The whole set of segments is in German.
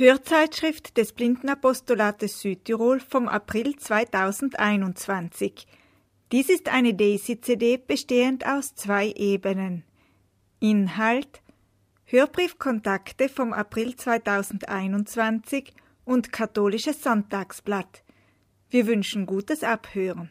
Hörzeitschrift des Blindenapostolates Südtirol vom April 2021. Dies ist eine Daisy-CD bestehend aus zwei Ebenen. Inhalt Hörbriefkontakte vom April 2021 und Katholisches Sonntagsblatt. Wir wünschen gutes Abhören.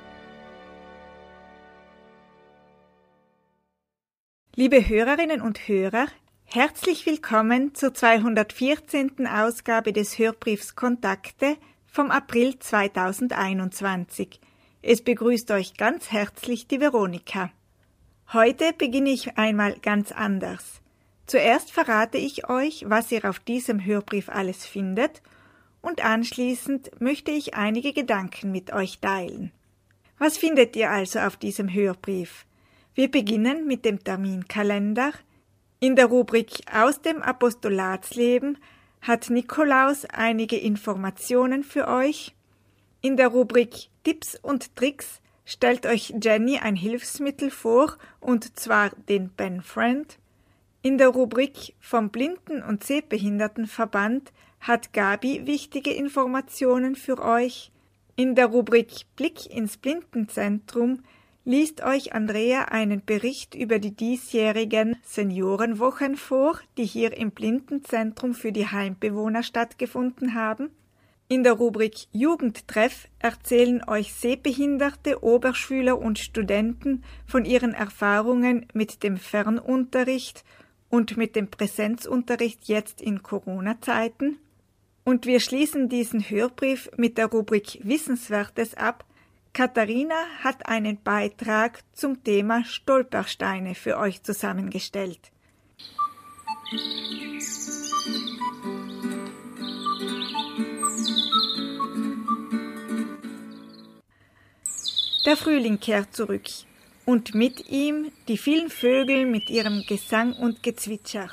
Liebe Hörerinnen und Hörer, herzlich willkommen zur 214. Ausgabe des Hörbriefs Kontakte vom April 2021. Es begrüßt euch ganz herzlich die Veronika. Heute beginne ich einmal ganz anders. Zuerst verrate ich euch, was ihr auf diesem Hörbrief alles findet, und anschließend möchte ich einige Gedanken mit euch teilen. Was findet ihr also auf diesem Hörbrief? Wir beginnen mit dem Terminkalender. In der Rubrik Aus dem Apostolatsleben hat Nikolaus einige Informationen für euch. In der Rubrik Tipps und Tricks stellt euch Jenny ein Hilfsmittel vor, und zwar den Ben Friend. In der Rubrik vom Blinden- und Sehbehindertenverband hat Gabi wichtige Informationen für euch. In der Rubrik Blick ins Blindenzentrum liest euch Andrea einen Bericht über die diesjährigen Seniorenwochen vor, die hier im Blindenzentrum für die Heimbewohner stattgefunden haben. In der Rubrik Jugendtreff erzählen euch sehbehinderte Oberschüler und Studenten von ihren Erfahrungen mit dem Fernunterricht und mit dem Präsenzunterricht jetzt in Corona-Zeiten. Und wir schließen diesen Hörbrief mit der Rubrik Wissenswertes ab, Katharina hat einen Beitrag zum Thema Stolpersteine für euch zusammengestellt. Der Frühling kehrt zurück und mit ihm die vielen Vögel mit ihrem Gesang und Gezwitscher.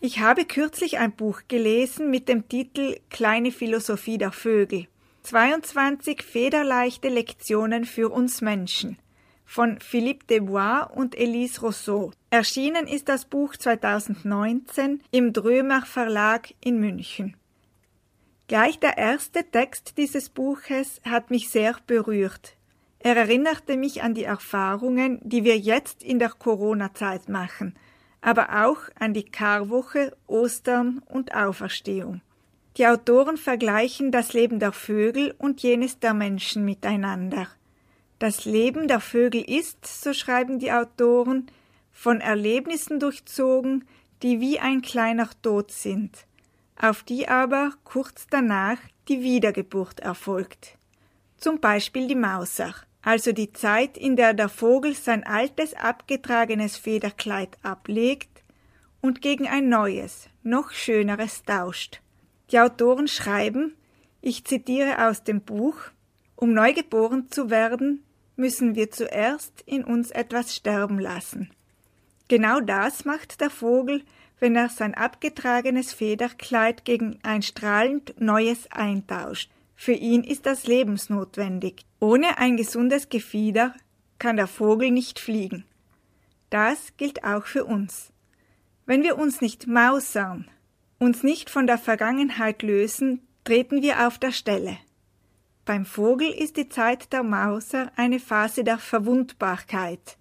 Ich habe kürzlich ein Buch gelesen mit dem Titel Kleine Philosophie der Vögel. 22 federleichte Lektionen für uns Menschen von Philippe Desbois und Elise Rousseau. Erschienen ist das Buch 2019 im Drömer Verlag in München. Gleich der erste Text dieses Buches hat mich sehr berührt. Er erinnerte mich an die Erfahrungen, die wir jetzt in der Corona-Zeit machen, aber auch an die Karwoche, Ostern und Auferstehung. Die Autoren vergleichen das Leben der Vögel und jenes der Menschen miteinander. Das Leben der Vögel ist, so schreiben die Autoren, von Erlebnissen durchzogen, die wie ein kleiner Tod sind, auf die aber kurz danach die Wiedergeburt erfolgt. Zum Beispiel die Mauser, also die Zeit, in der der Vogel sein altes abgetragenes Federkleid ablegt und gegen ein neues, noch schöneres tauscht. Die Autoren schreiben, ich zitiere aus dem Buch, um neu geboren zu werden, müssen wir zuerst in uns etwas sterben lassen. Genau das macht der Vogel, wenn er sein abgetragenes Federkleid gegen ein strahlend neues eintauscht. Für ihn ist das lebensnotwendig. Ohne ein gesundes Gefieder kann der Vogel nicht fliegen. Das gilt auch für uns. Wenn wir uns nicht mausern, uns nicht von der Vergangenheit lösen, treten wir auf der Stelle. Beim Vogel ist die Zeit der Mauser eine Phase der Verwundbarkeit.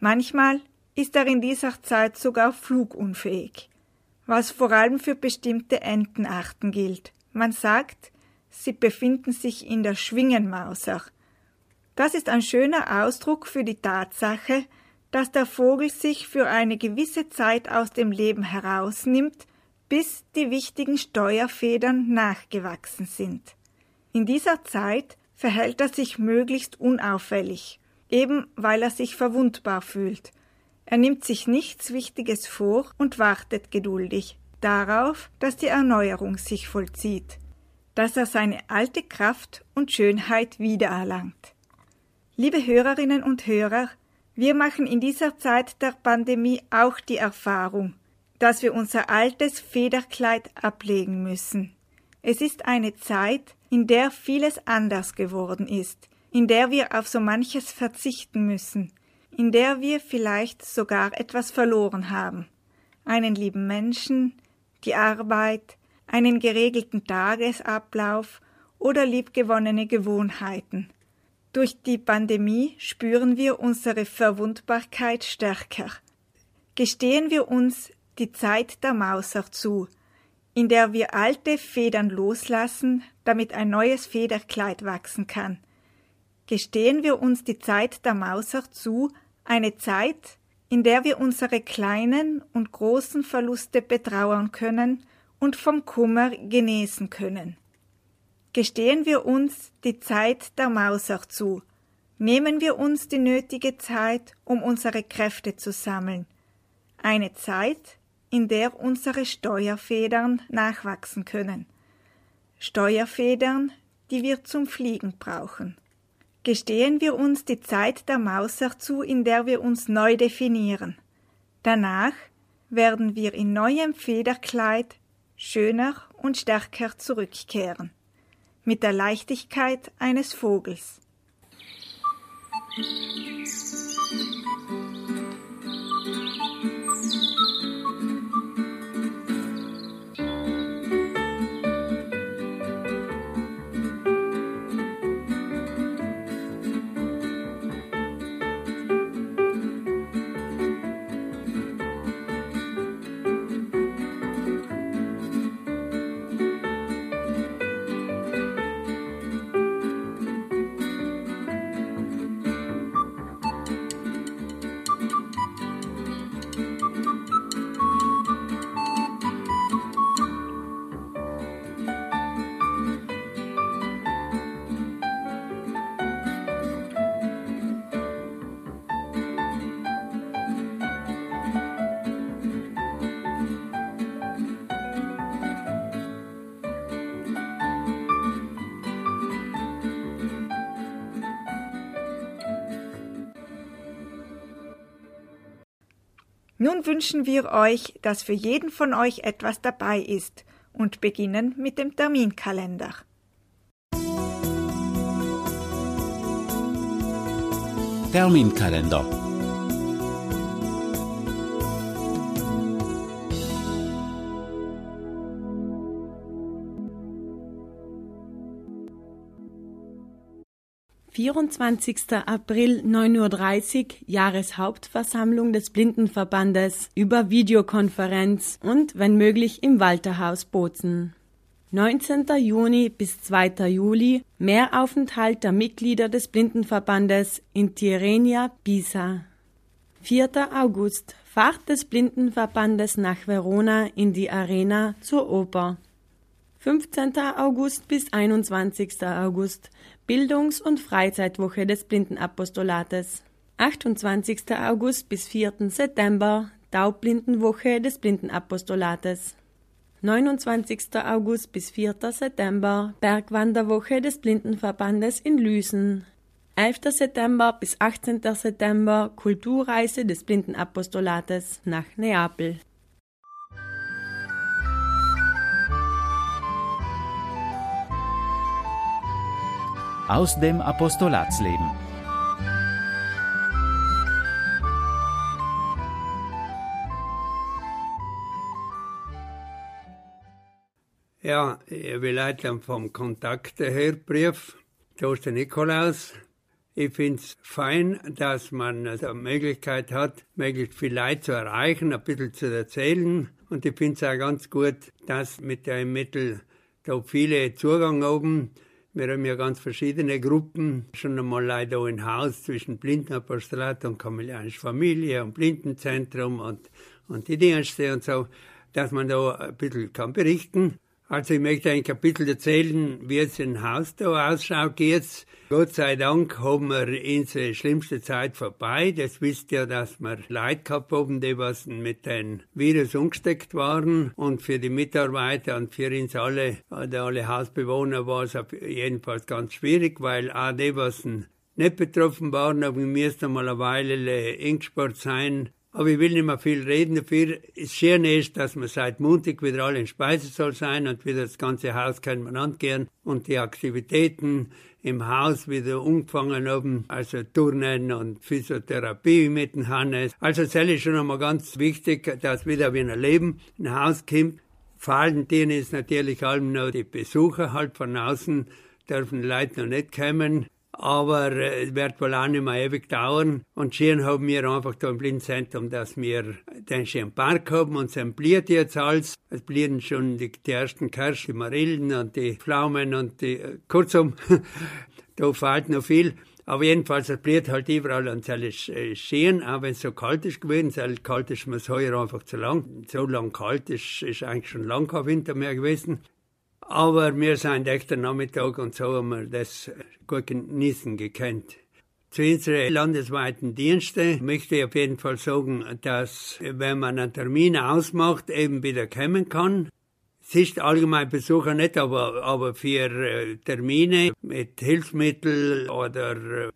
Manchmal ist er in dieser Zeit sogar flugunfähig, was vor allem für bestimmte Entenarten gilt. Man sagt, sie befinden sich in der Schwingenmauser. Das ist ein schöner Ausdruck für die Tatsache, dass der Vogel sich für eine gewisse Zeit aus dem Leben herausnimmt, bis die wichtigen Steuerfedern nachgewachsen sind. In dieser Zeit verhält er sich möglichst unauffällig, eben weil er sich verwundbar fühlt. Er nimmt sich nichts Wichtiges vor und wartet geduldig darauf, dass die Erneuerung sich vollzieht, dass er seine alte Kraft und Schönheit wiedererlangt. Liebe Hörerinnen und Hörer, wir machen in dieser Zeit der Pandemie auch die Erfahrung, dass wir unser altes Federkleid ablegen müssen. Es ist eine Zeit, in der vieles anders geworden ist, in der wir auf so manches verzichten müssen, in der wir vielleicht sogar etwas verloren haben. Einen lieben Menschen, die Arbeit, einen geregelten Tagesablauf oder liebgewonnene Gewohnheiten. Durch die Pandemie spüren wir unsere Verwundbarkeit stärker. Gestehen wir uns die Zeit der Mauser zu, in der wir alte Federn loslassen, damit ein neues Federkleid wachsen kann. Gestehen wir uns die Zeit der Mauser zu, eine Zeit, in der wir unsere kleinen und großen Verluste betrauern können und vom Kummer genesen können. Gestehen wir uns die Zeit der Mauser zu, nehmen wir uns die nötige Zeit, um unsere Kräfte zu sammeln, eine Zeit, in der unsere Steuerfedern nachwachsen können. Steuerfedern, die wir zum Fliegen brauchen. Gestehen wir uns die Zeit der Mauser zu, in der wir uns neu definieren. Danach werden wir in neuem Federkleid schöner und stärker zurückkehren, mit der Leichtigkeit eines Vogels. Nun wünschen wir euch, dass für jeden von euch etwas dabei ist und beginnen mit dem Terminkalender. Terminkalender 24. April 9.30 Uhr Jahreshauptversammlung des Blindenverbandes über Videokonferenz und, wenn möglich, im Walterhaus Bozen. 19. Juni bis 2. Juli Mehraufenthalt der Mitglieder des Blindenverbandes in Tirrenia, Pisa. 4. August Fahrt des Blindenverbandes nach Verona in die Arena zur Oper. 15. August bis 21. August Bildungs- und Freizeitwoche des Blindenapostolates. 28. August bis 4. September Taubblindenwoche des Blindenapostolates. 29. August bis 4. September Bergwanderwoche des Blindenverbandes in Lüsen. 11. September bis 18. September Kulturreise des Blindenapostolates nach Neapel. Aus dem Apostolatsleben. Ja, ich will heute vom Kontakt her Brief. Der Nikolaus. Ich finde es fein, dass man die Möglichkeit hat, möglichst viel Leute zu erreichen, ein bisschen zu erzählen. Und ich finde es auch ganz gut, dass mit dem Mittel da viele Zugang haben wir haben ja ganz verschiedene Gruppen, schon einmal leider in Haus zwischen Blindenapostolat und Kamelianische Familie und Blindenzentrum und, und die Dienste und so, dass man da ein bisschen kann berichten Also ich möchte ein Kapitel erzählen, wie es in Haus da ausschaut jetzt. Gott sei Dank haben wir unsere schlimmste Zeit vorbei. Das wisst ihr, dass wir Leute gehabt haben, die was mit dem Virus umgesteckt waren. Und für die Mitarbeiter und für uns alle, alle Hausbewohner war es jedenfalls ganz schwierig, weil auch die, was nicht betroffen waren, aber wir müssen mal eine Weile eingesperrt sein aber ich will nicht mehr viel reden dafür. Das Schöne ist, dass wir seit Montag wieder alle in Speisesaal sein und wieder das ganze Haus kann man angehen und die Aktivitäten im Haus wieder umgefangen haben, also Turnen und Physiotherapie mit dem Hannes. Also das ist schon einmal ganz wichtig, dass wieder wie ein Leben ein Haus kommt. Valentin ist natürlich allem noch die Besucher halt von außen, dürfen Leute noch nicht kommen aber äh, es wird wohl auch nicht mehr ewig dauern. Und schön haben wir einfach da im Blindzentrum, dass wir den schönen Park haben und es bliert jetzt alles. Es blieben schon die, die ersten Kirschen, die Marillen und die Pflaumen und die, äh, kurzum, da fehlt noch viel. Aber jedenfalls, es bliert halt überall und es ist äh, schön, auch wenn es so kalt ist gewesen. Es kalt ist mir das heuer einfach zu lang. So lang kalt ist, ist eigentlich schon lang kein Winter mehr gewesen. Aber wir sind echt am Nachmittag und so haben wir das gut genießen gekannt. Zu unseren landesweiten Diensten möchte ich auf jeden Fall sagen, dass wenn man einen Termin ausmacht, eben wieder kommen kann. Es ist allgemein Besucher nicht, aber, aber für äh, Termine mit Hilfsmitteln oder äh,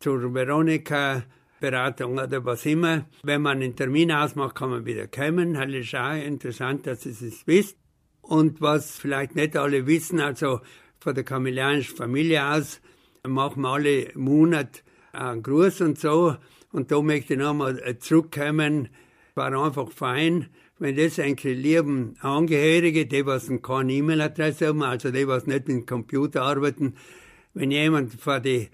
zur Veronika Beratung oder was immer. Wenn man einen Termin ausmacht, kann man wieder kommen. Das ist auch interessant, dass ihr es wisst. Und was vielleicht nicht alle wissen, also von der kamelianischen Familie aus machen wir alle Monate einen Gruß und so. Und da möchte ich nochmal zurückkommen. War einfach fein, wenn das eigentlich lieben Angehörige, die was keine E-Mail-Adresse haben, also die was nicht mit dem Computer arbeiten, wenn jemand von den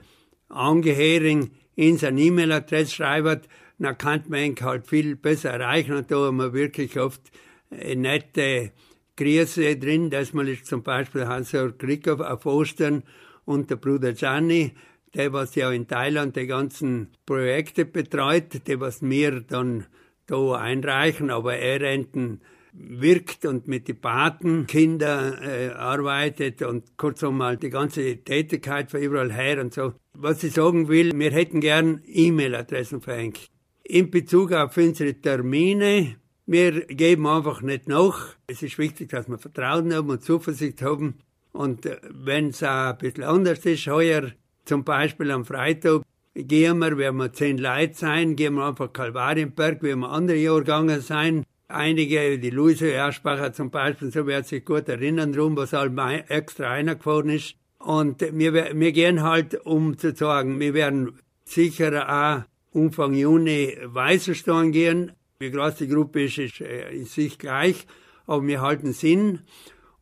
Angehörigen in seine E-Mail-Adresse schreibt, dann kann man ihn halt viel besser erreichen und da haben wir wirklich oft nette Grüße drin, dass man ist zum Beispiel Hans-Jörg Krieghoff auf Ostern und der Bruder Gianni, der was ja in Thailand die ganzen Projekte betreut, die was mir dann da einreichen, aber er enten wirkt und mit den Patenkinder äh, arbeitet und kurzum mal die ganze Tätigkeit von überall her und so. Was ich sagen will, wir hätten gern E-Mail-Adressen verhängt. In Bezug auf unsere Termine wir geben einfach nicht nach. Es ist wichtig, dass wir Vertrauen haben und Zuversicht haben. Und äh, wenn es auch ein bisschen anders ist, heuer zum Beispiel am Freitag gehen wir, werden wir zehn Leute sein, gehen wir einfach Kalvarienberg, wie wir andere Jahre gegangen sein. Einige, die Luise Erspacher zum Beispiel, so wird sich gut erinnern drum, was halt extra einer gefahren ist. Und wir, wir gehen halt, um zu sagen, wir werden sicher auch Anfang Juni Weißenstein gehen, die Gruppe ist, ist äh, in sich gleich, aber wir halten Sinn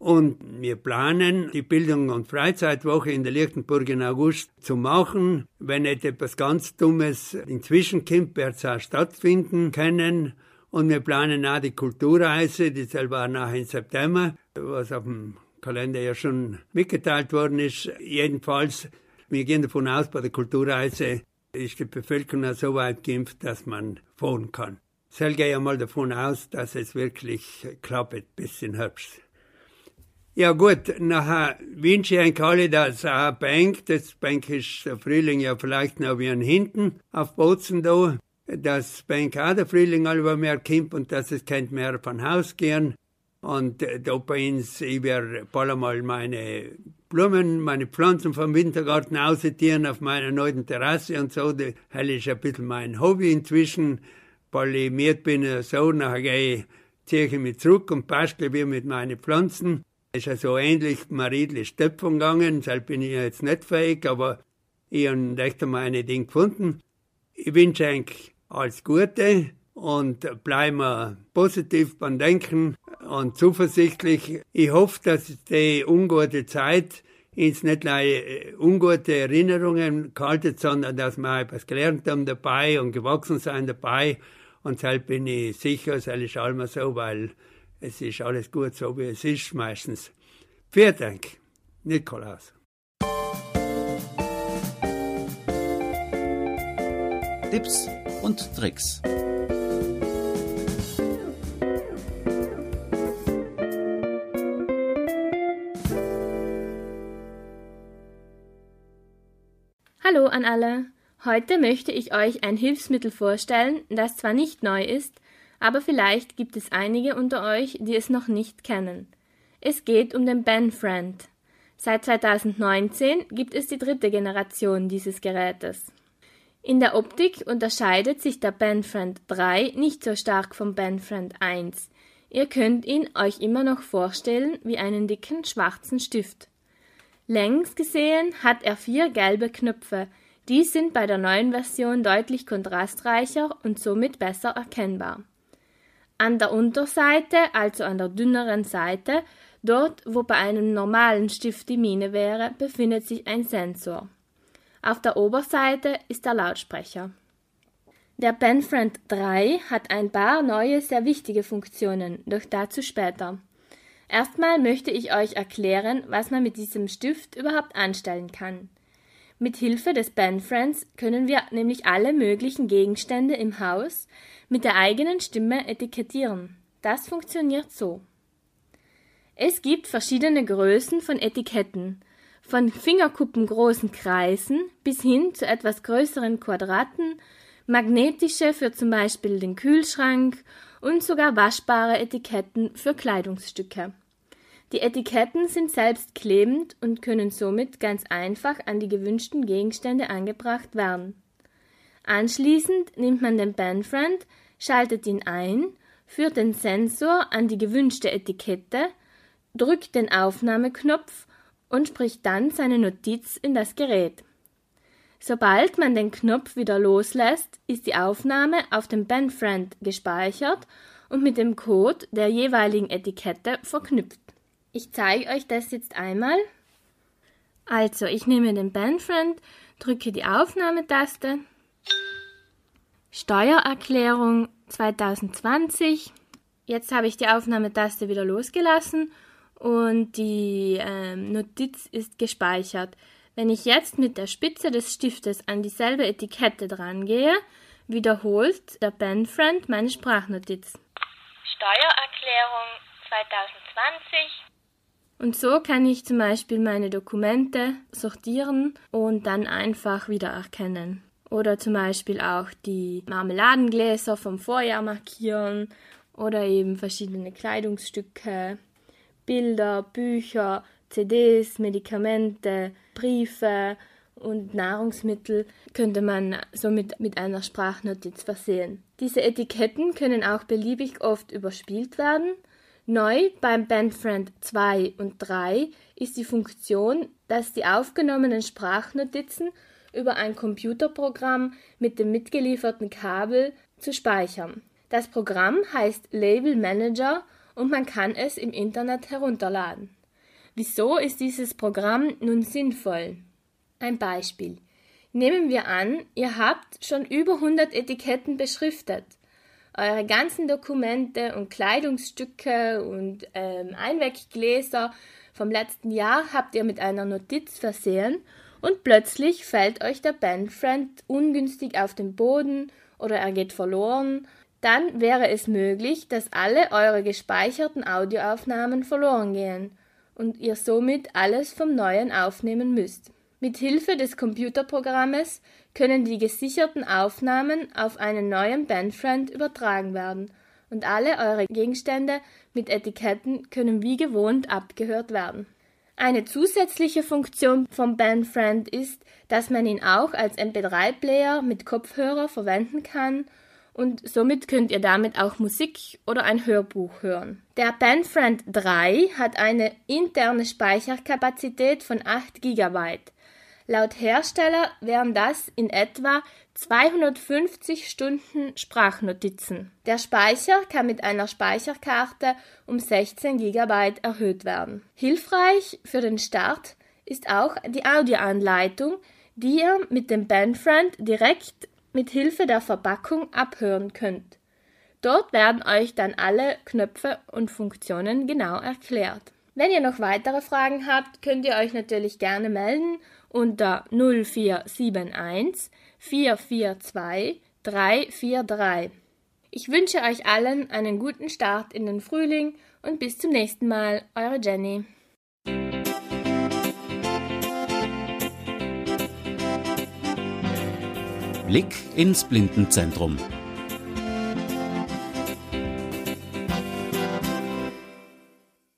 und wir planen, die Bildung- und Freizeitwoche in der Lichtenburg in August zu machen. Wenn nicht etwas ganz Dummes inzwischen kommt, wird es auch stattfinden können. Und wir planen auch die Kulturreise, die selber nachher im September, was auf dem Kalender ja schon mitgeteilt worden ist. Jedenfalls, wir gehen davon aus, bei der Kulturreise ist die Bevölkerung so weit geimpft, dass man fahren kann. Ich gehe ja mal davon aus, dass es wirklich klappt bis in Herbst. Ja gut, nachher wünsche ich euch alle, dass auch Bank, das Bank ist der Frühling ja vielleicht noch wie ein Hinten auf Bozen da, dass Bank auch der Frühling alle mehr kommt und dass es kennt mehr von Haus gehen. Und äh, da bei uns, ich werde bald mal meine Blumen, meine Pflanzen vom Wintergarten aussortieren auf meiner neuen Terrasse und so. Das ist ein bisschen mein Hobby inzwischen polymiert bin, so, nachher gehe ich, ziehe ich mich zurück und bastle wie mit meinen Pflanzen. Ist ja so ähnlich Maridli Stöpfung gegangen, deshalb bin ich jetzt nicht fähig, aber ich habe echt meine Dinge gefunden. Ich wünsche eigentlich alles Gute und bleiben positiv beim Denken und zuversichtlich. Ich hoffe, dass die ungute Zeit uns nicht nur äh, ungute Erinnerungen kaltet, sondern dass wir etwas gelernt haben dabei und gewachsen sein dabei und deshalb bin ich sicher, soll ich mal so, weil es ist alles gut so, wie es ist meistens. Vielen Dank, Nikolaus. Tipps und Tricks. Hallo an alle. Heute möchte ich euch ein Hilfsmittel vorstellen, das zwar nicht neu ist, aber vielleicht gibt es einige unter euch, die es noch nicht kennen. Es geht um den BenFriend. Seit 2019 gibt es die dritte Generation dieses Gerätes. In der Optik unterscheidet sich der BenFriend 3 nicht so stark vom BenFriend 1. Ihr könnt ihn euch immer noch vorstellen wie einen dicken schwarzen Stift. Längs gesehen hat er vier gelbe Knöpfe. Die sind bei der neuen Version deutlich kontrastreicher und somit besser erkennbar. An der Unterseite, also an der dünneren Seite, dort wo bei einem normalen Stift die Mine wäre, befindet sich ein Sensor. Auf der Oberseite ist der Lautsprecher. Der Benfriend 3 hat ein paar neue, sehr wichtige Funktionen, doch dazu später. Erstmal möchte ich euch erklären, was man mit diesem Stift überhaupt anstellen kann. Mit Hilfe des Benfriends können wir nämlich alle möglichen Gegenstände im Haus mit der eigenen Stimme etikettieren. Das funktioniert so. Es gibt verschiedene Größen von Etiketten, von fingerkuppengroßen Kreisen bis hin zu etwas größeren Quadraten, magnetische für zum Beispiel den Kühlschrank und sogar waschbare Etiketten für Kleidungsstücke. Die Etiketten sind selbstklebend und können somit ganz einfach an die gewünschten Gegenstände angebracht werden. Anschließend nimmt man den Bandfriend, schaltet ihn ein, führt den Sensor an die gewünschte Etikette, drückt den Aufnahmeknopf und spricht dann seine Notiz in das Gerät. Sobald man den Knopf wieder loslässt, ist die Aufnahme auf dem Bandfriend gespeichert und mit dem Code der jeweiligen Etikette verknüpft. Ich zeige euch das jetzt einmal. Also, ich nehme den Bandfriend, drücke die Aufnahmetaste. Steuererklärung 2020. Jetzt habe ich die Aufnahmetaste wieder losgelassen und die ähm, Notiz ist gespeichert. Wenn ich jetzt mit der Spitze des Stiftes an dieselbe Etikette drangehe, wiederholt der Bandfriend meine Sprachnotiz. Steuererklärung 2020 und so kann ich zum Beispiel meine Dokumente sortieren und dann einfach wiedererkennen. Oder zum Beispiel auch die Marmeladengläser vom Vorjahr markieren oder eben verschiedene Kleidungsstücke, Bilder, Bücher, CDs, Medikamente, Briefe und Nahrungsmittel könnte man somit mit einer Sprachnotiz versehen. Diese Etiketten können auch beliebig oft überspielt werden Neu beim Bandfriend 2 und 3 ist die Funktion, dass die aufgenommenen Sprachnotizen über ein Computerprogramm mit dem mitgelieferten Kabel zu speichern. Das Programm heißt Label Manager und man kann es im Internet herunterladen. Wieso ist dieses Programm nun sinnvoll? Ein Beispiel. Nehmen wir an, ihr habt schon über 100 Etiketten beschriftet eure ganzen Dokumente und Kleidungsstücke und ähm, Einweggläser vom letzten Jahr habt ihr mit einer Notiz versehen und plötzlich fällt euch der Bandfriend ungünstig auf den Boden oder er geht verloren, dann wäre es möglich, dass alle eure gespeicherten Audioaufnahmen verloren gehen und ihr somit alles vom Neuen aufnehmen müsst. Mit Hilfe des Computerprogrammes können die gesicherten Aufnahmen auf einen neuen Bandfriend übertragen werden und alle eure Gegenstände mit Etiketten können wie gewohnt abgehört werden. Eine zusätzliche Funktion vom Bandfriend ist, dass man ihn auch als MP3-Player mit Kopfhörer verwenden kann und somit könnt ihr damit auch Musik oder ein Hörbuch hören. Der Bandfriend 3 hat eine interne Speicherkapazität von 8 GB. Laut Hersteller wären das in etwa 250 Stunden Sprachnotizen. Der Speicher kann mit einer Speicherkarte um 16 GB erhöht werden. Hilfreich für den Start ist auch die Audioanleitung, die ihr mit dem Bandfriend direkt mit Hilfe der Verpackung abhören könnt. Dort werden euch dann alle Knöpfe und Funktionen genau erklärt. Wenn ihr noch weitere Fragen habt, könnt ihr euch natürlich gerne melden unter 0471 442 343. Ich wünsche euch allen einen guten Start in den Frühling und bis zum nächsten Mal, eure Jenny. Blick ins Blindenzentrum.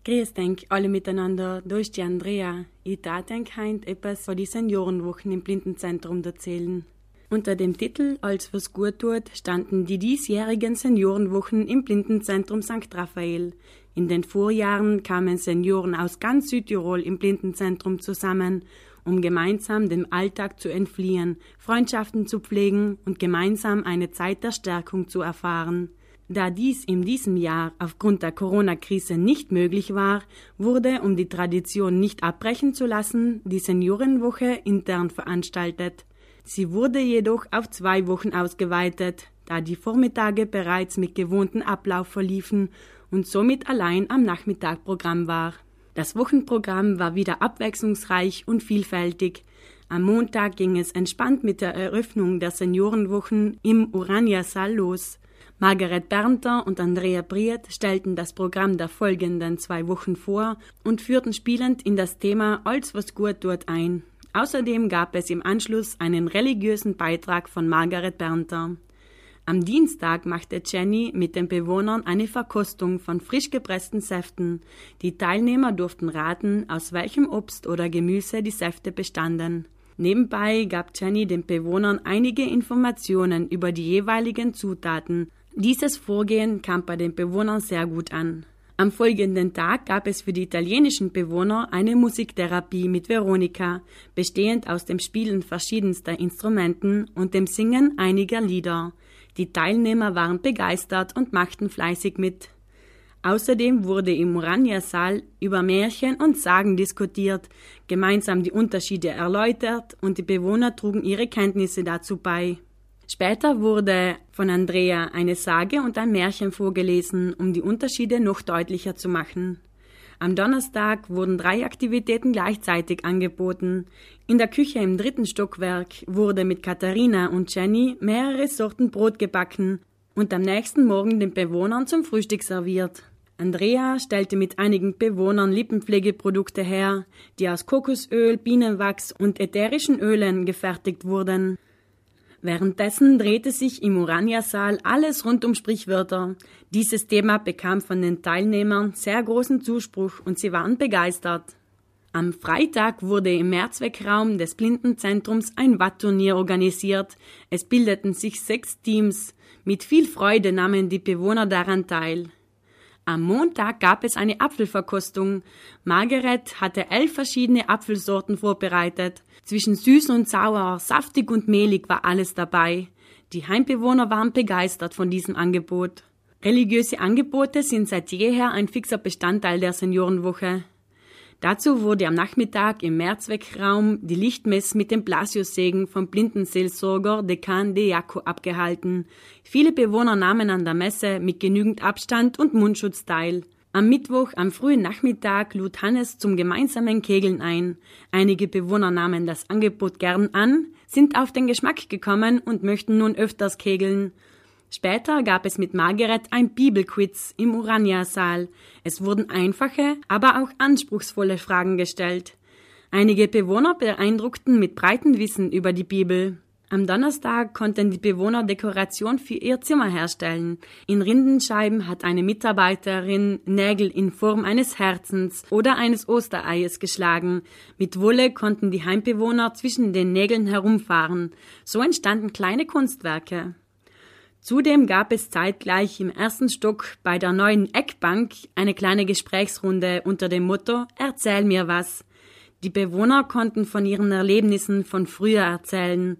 Grüß denk alle miteinander, ist die Andrea. Ich darf denk heint etwas von die Seniorenwochen im Blindenzentrum erzählen. Unter dem Titel Als was gut tut standen die diesjährigen Seniorenwochen im Blindenzentrum St. Raphael. In den Vorjahren kamen Senioren aus ganz Südtirol im Blindenzentrum zusammen, um gemeinsam dem Alltag zu entfliehen, Freundschaften zu pflegen und gemeinsam eine Zeit der Stärkung zu erfahren. Da dies in diesem Jahr aufgrund der Corona-Krise nicht möglich war, wurde, um die Tradition nicht abbrechen zu lassen, die Seniorenwoche intern veranstaltet. Sie wurde jedoch auf zwei Wochen ausgeweitet, da die Vormittage bereits mit gewohnten Ablauf verliefen und somit allein am Nachmittag Programm war. Das Wochenprogramm war wieder abwechslungsreich und vielfältig. Am Montag ging es entspannt mit der Eröffnung der Seniorenwochen im Urania-Saal los. Margaret Bernter und Andrea Briet stellten das Programm der folgenden zwei Wochen vor und führten spielend in das Thema Alles was gut tut ein. Außerdem gab es im Anschluss einen religiösen Beitrag von Margaret Bernter. Am Dienstag machte Jenny mit den Bewohnern eine Verkostung von frisch gepressten Säften. Die Teilnehmer durften raten, aus welchem Obst oder Gemüse die Säfte bestanden. Nebenbei gab Jenny den Bewohnern einige Informationen über die jeweiligen Zutaten, dieses Vorgehen kam bei den Bewohnern sehr gut an. Am folgenden Tag gab es für die italienischen Bewohner eine Musiktherapie mit Veronika, bestehend aus dem Spielen verschiedenster Instrumenten und dem Singen einiger Lieder. Die Teilnehmer waren begeistert und machten fleißig mit. Außerdem wurde im Murania-Saal über Märchen und Sagen diskutiert, gemeinsam die Unterschiede erläutert und die Bewohner trugen ihre Kenntnisse dazu bei. Später wurde von Andrea eine Sage und ein Märchen vorgelesen, um die Unterschiede noch deutlicher zu machen. Am Donnerstag wurden drei Aktivitäten gleichzeitig angeboten. In der Küche im dritten Stockwerk wurde mit Katharina und Jenny mehrere Sorten Brot gebacken und am nächsten Morgen den Bewohnern zum Frühstück serviert. Andrea stellte mit einigen Bewohnern Lippenpflegeprodukte her, die aus Kokosöl, Bienenwachs und ätherischen Ölen gefertigt wurden. Währenddessen drehte sich im Urania-Saal alles rund um Sprichwörter. Dieses Thema bekam von den Teilnehmern sehr großen Zuspruch und sie waren begeistert. Am Freitag wurde im Mehrzweckraum des Blindenzentrums ein Wattturnier organisiert. Es bildeten sich sechs Teams. Mit viel Freude nahmen die Bewohner daran teil. Am Montag gab es eine Apfelverkostung. Margaret hatte elf verschiedene Apfelsorten vorbereitet. Zwischen süß und sauer, saftig und mehlig war alles dabei. Die Heimbewohner waren begeistert von diesem Angebot. Religiöse Angebote sind seit jeher ein fixer Bestandteil der Seniorenwoche. Dazu wurde am Nachmittag im Mehrzweckraum die Lichtmess mit dem Blasiussegen vom Blindenseelsorger Dekan de Jaco abgehalten. Viele Bewohner nahmen an der Messe mit genügend Abstand und Mundschutz teil. Am Mittwoch am frühen Nachmittag lud Hannes zum gemeinsamen Kegeln ein. Einige Bewohner nahmen das Angebot gern an, sind auf den Geschmack gekommen und möchten nun öfters kegeln. Später gab es mit Margaret ein Bibelquiz im Urania-Saal. Es wurden einfache, aber auch anspruchsvolle Fragen gestellt. Einige Bewohner beeindruckten mit breitem Wissen über die Bibel. Am Donnerstag konnten die Bewohner Dekoration für ihr Zimmer herstellen. In Rindenscheiben hat eine Mitarbeiterin Nägel in Form eines Herzens oder eines Ostereies geschlagen. Mit Wolle konnten die Heimbewohner zwischen den Nägeln herumfahren. So entstanden kleine Kunstwerke. Zudem gab es zeitgleich im ersten Stock bei der neuen Eckbank eine kleine Gesprächsrunde unter dem Motto Erzähl mir was. Die Bewohner konnten von ihren Erlebnissen von früher erzählen.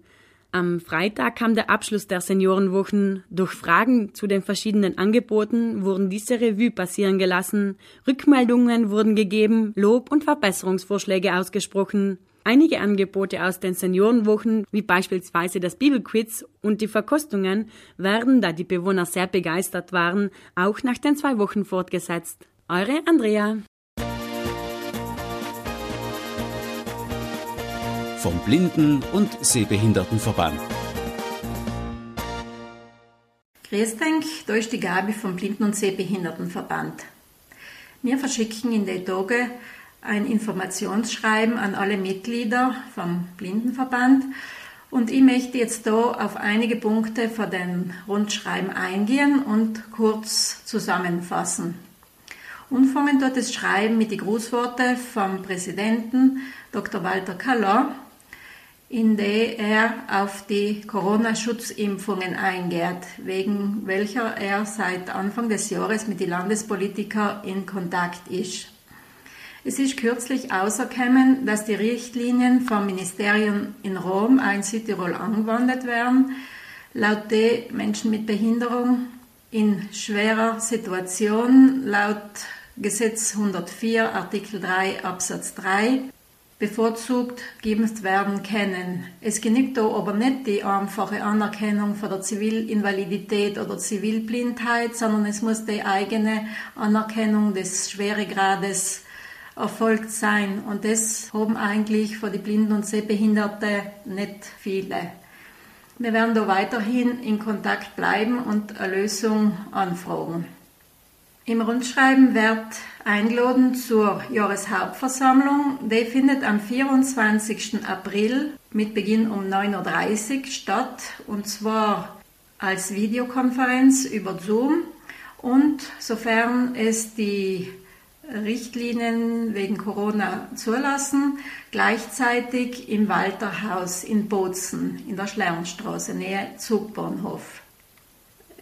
Am Freitag kam der Abschluss der Seniorenwochen. Durch Fragen zu den verschiedenen Angeboten wurden diese Revue passieren gelassen, Rückmeldungen wurden gegeben, Lob und Verbesserungsvorschläge ausgesprochen. Einige Angebote aus den Seniorenwochen, wie beispielsweise das Bibelquiz und die Verkostungen, werden, da die Bewohner sehr begeistert waren, auch nach den zwei Wochen fortgesetzt. Eure Andrea. Vom Blinden- und Sehbehindertenverband. Grüß denk, da ist die Gabi vom Blinden- und Sehbehindertenverband. Wir verschicken in den Tagen ein Informationsschreiben an alle Mitglieder vom Blindenverband Und ich möchte jetzt da auf einige Punkte von den Rundschreiben eingehen und kurz zusammenfassen. Umfangen dort das Schreiben mit den Grußworten vom Präsidenten Dr. Walter Kallor, in der er auf die Corona-Schutzimpfungen eingeht, wegen welcher er seit Anfang des Jahres mit den Landespolitikern in Kontakt ist. Es ist kürzlich außergekommen, dass die Richtlinien vom Ministerium in Rom ein Südtirol angewandt werden, laut der Menschen mit Behinderung in schwerer Situation laut Gesetz 104 Artikel 3 Absatz 3 bevorzugt geimpft werden können. Es genügt da aber nicht die einfache Anerkennung von der Zivilinvalidität oder Zivilblindheit, sondern es muss die eigene Anerkennung des Schweregrades erfolgt sein. Und das haben eigentlich für die Blinden und Sehbehinderte nicht viele. Wir werden da weiterhin in Kontakt bleiben und eine Lösung anfragen. Im Rundschreiben wird eingeladen zur Jahreshauptversammlung. Die findet am 24. April mit Beginn um 9.30 Uhr statt und zwar als Videokonferenz über Zoom und sofern es die Richtlinien wegen Corona zulassen, gleichzeitig im Walterhaus in Bozen in der Schlernstraße, nähe Zugbahnhof.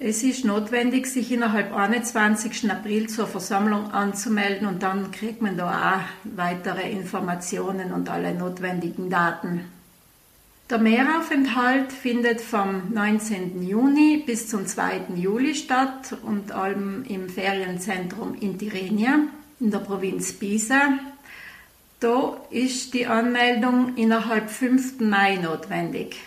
Es ist notwendig, sich innerhalb 21. April zur Versammlung anzumelden und dann kriegt man da auch weitere Informationen und alle notwendigen Daten. Der Mehraufenthalt findet vom 19. Juni bis zum 2. Juli statt und allem im Ferienzentrum Intirenia in der Provinz Pisa. Da ist die Anmeldung innerhalb 5. Mai notwendig.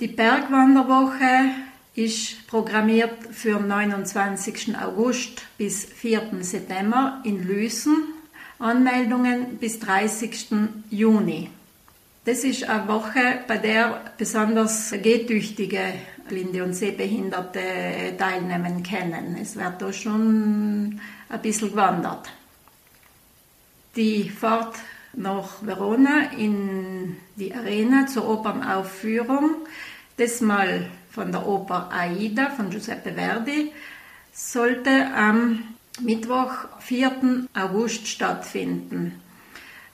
Die Bergwanderwoche ist programmiert für 29. August bis 4. September in Lüsen. Anmeldungen bis 30. Juni. Das ist eine Woche, bei der besonders gehtüchtige Blinde und Sehbehinderte teilnehmen können. Es wird da schon ein bisschen gewandert die Fahrt nach Verona in die Arena zur Opernaufführung, das mal von der Oper Aida von Giuseppe Verdi, sollte am Mittwoch, 4. August stattfinden.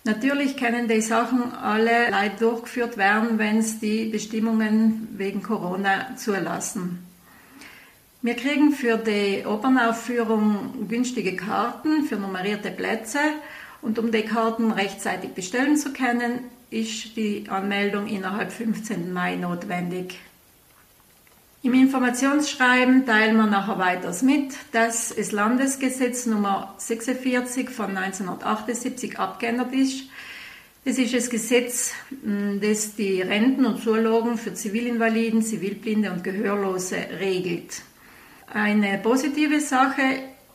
Natürlich können die Sachen alle leid durchgeführt werden, wenn es die Bestimmungen wegen Corona zulassen. Wir kriegen für die Opernaufführung günstige Karten für nummerierte Plätze und um die Karten rechtzeitig bestellen zu können, ist die Anmeldung innerhalb 15. Mai notwendig. Im Informationsschreiben teilen wir nachher weiters mit, dass das Landesgesetz Nummer 46 von 1978 abgeändert ist. Das ist das Gesetz, hm, das die Renten und Zulagen für Zivilinvaliden, Zivilblinde und Gehörlose regelt. Eine positive Sache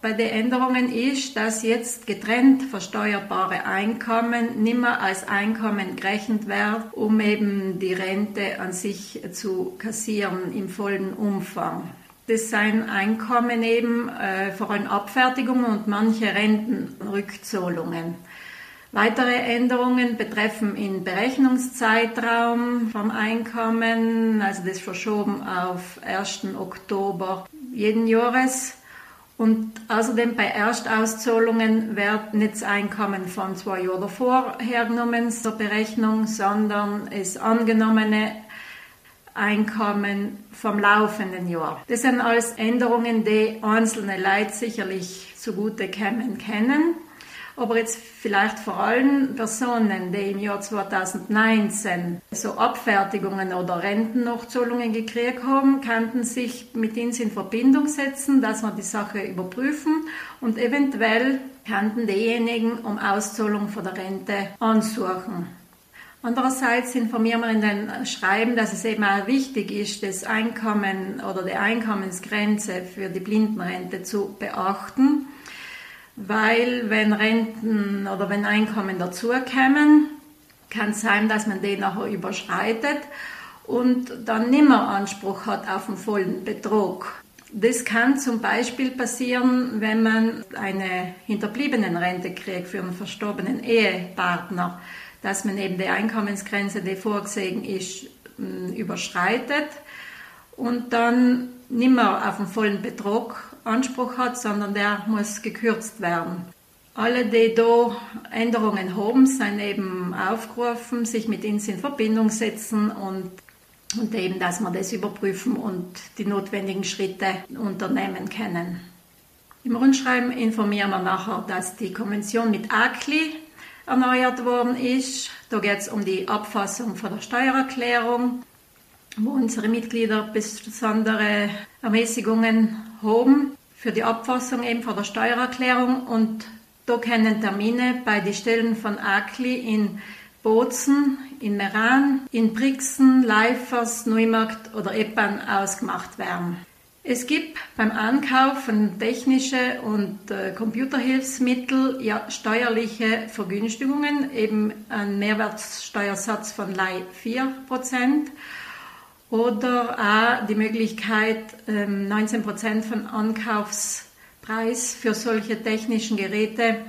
bei den Änderungen ist, dass jetzt getrennt versteuerbare Einkommen nimmer als Einkommen gerechnet werden, um eben die Rente an sich zu kassieren im vollen Umfang. Das sind Einkommen eben äh, allem Abfertigungen und manche Rentenrückzahlungen. Weitere Änderungen betreffen den Berechnungszeitraum vom Einkommen, also das verschoben auf 1. Oktober jeden Jahres und außerdem bei Erstauszahlungen wird nicht das Einkommen von zwei Jahren davor hergenommen zur Berechnung, sondern das angenommene Einkommen vom laufenden Jahr. Das sind alles Änderungen, die einzelne Leute sicherlich zugute kommen können aber jetzt vielleicht vor allem Personen, die im Jahr 2019 so Abfertigungen oder Rentennachzahlungen gekriegt haben, könnten sich mit uns in Verbindung setzen, dass wir die Sache überprüfen und eventuell könnten diejenigen um Auszahlung von der Rente ansuchen. Andererseits informieren wir in den Schreiben, dass es eben auch wichtig ist, das Einkommen oder die Einkommensgrenze für die Blindenrente zu beachten weil wenn Renten oder wenn Einkommen dazukommen, kann es sein, dass man den nachher überschreitet und dann nimmer Anspruch hat auf den vollen Betrug. Das kann zum Beispiel passieren, wenn man eine Hinterbliebenenrente kriegt für einen verstorbenen Ehepartner, dass man eben die Einkommensgrenze, die vorgesehen ist, hm, überschreitet und dann nicht mehr auf den vollen Betrag Anspruch hat, sondern der muss gekürzt werden. Alle, die da Änderungen haben, sind eben aufgerufen, sich mit uns in Verbindung setzen und, und eben, dass wir das überprüfen und die notwendigen Schritte unternehmen können. Im Rundschreiben informieren wir nachher, dass die Konvention mit ACLI erneuert worden ist. Da geht es um die Abfassung von der Steuererklärung, wo unsere Mitglieder besondere Ermäßigungen haben für die Abfassung eben von der Steuererklärung und da können Termine bei den Stellen von ACLI in Bozen, in Meran, in Brixen, Leifers, Neumarkt oder Eppan ausgemacht werden. Es gibt beim Ankauf von technische und äh, Computerhilfsmittel ja steuerliche Vergünstigungen, eben einen Mehrwertsteuersatz von 4% oder auch die Möglichkeit, ähm, 19% von Ankaufspreis für solche technischen Geräte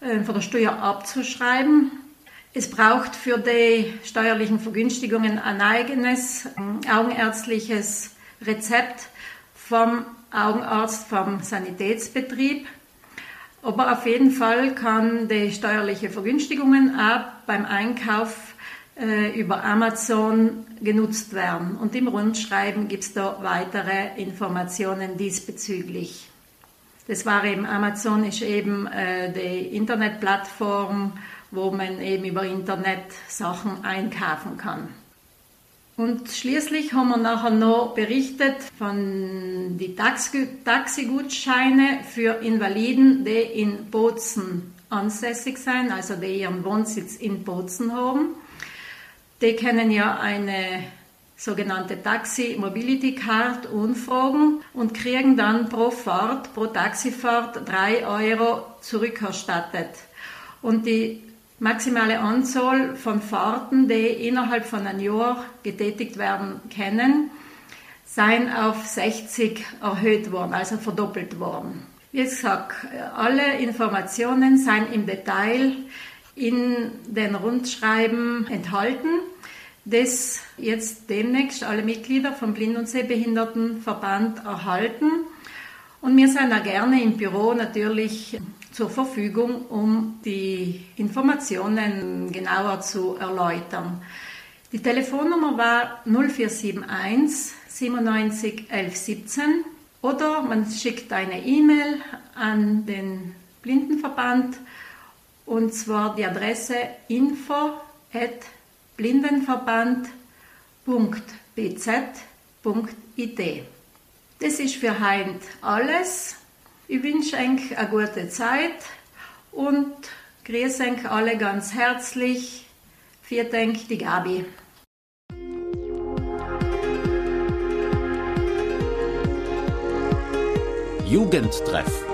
äh, von der Steuer abzuschreiben. Es braucht für die steuerlichen Vergünstigungen ein eigenes augenärztliches Rezept vom Augenarzt vom Sanitätsbetrieb. Aber auf jeden Fall kann die steuerliche Vergünstigungen auch beim Einkauf äh, über Amazon genutzt werden. Und im Rundschreiben gibt es da weitere Informationen diesbezüglich. Das war eben, Amazon ist eben äh, die Internetplattform, wo man eben über Internet Sachen einkaufen kann. Und schließlich haben wir nachher noch berichtet von den Taxigutscheine für Invaliden, die in Bozen ansässig sind, also die ihren Wohnsitz in Bozen haben. Die können ja eine sogenannte Taxi Mobility Card anfragen und kriegen dann pro Fahrt, pro Taxifahrt drei Euro zurückerstattet. Und die maximale Anzahl von Fahrten, die innerhalb von einem Jahr getätigt werden können, seien auf 60 erhöht worden, also verdoppelt worden. Wie gesagt, alle Informationen seien im Detail in den Rundschreiben enthalten, das jetzt demnächst alle Mitglieder vom Blind- und Sehbehindertenverband erhalten. Und wir sind auch gerne im Büro natürlich zur Verfügung, um die Informationen genauer zu erläutern. Die Telefonnummer war 0471 97 11 17 oder man schickt eine E-Mail an den Blindenverband und zwar die Adresse info blindenverband.bz.it. Das ist für heute alles. Ich wünsche euch eine gute Zeit und grüße euch alle ganz herzlich. Viert euch die Gabi. Jugendtreff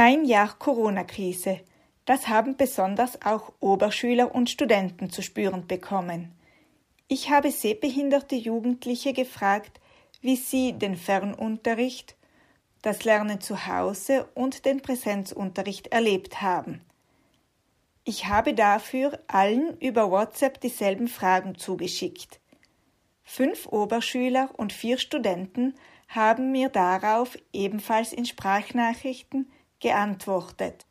Ein Jahr Corona-Krise. Das haben besonders auch Oberschüler und Studenten zu spüren bekommen. Ich habe sehbehinderte Jugendliche gefragt, wie sie den Fernunterricht, das Lernen zu Hause und den Präsenzunterricht erlebt haben. Ich habe dafür allen über WhatsApp dieselben Fragen zugeschickt. Fünf Oberschüler und vier Studenten haben mir darauf ebenfalls in Sprachnachrichten geantwortet.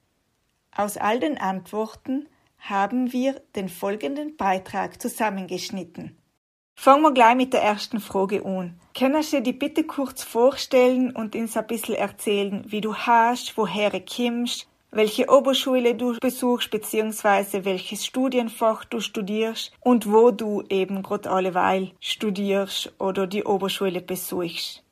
Aus all den Antworten haben wir den folgenden Beitrag zusammengeschnitten. Fangen wir gleich mit der ersten Frage an. Kannst du dir bitte kurz vorstellen und uns ein bisschen erzählen, wie du hast, woher du kommst, welche Oberschule du besuchst, beziehungsweise welches Studienfach du studierst und wo du eben gerade alleweil studierst oder die Oberschule besuchst.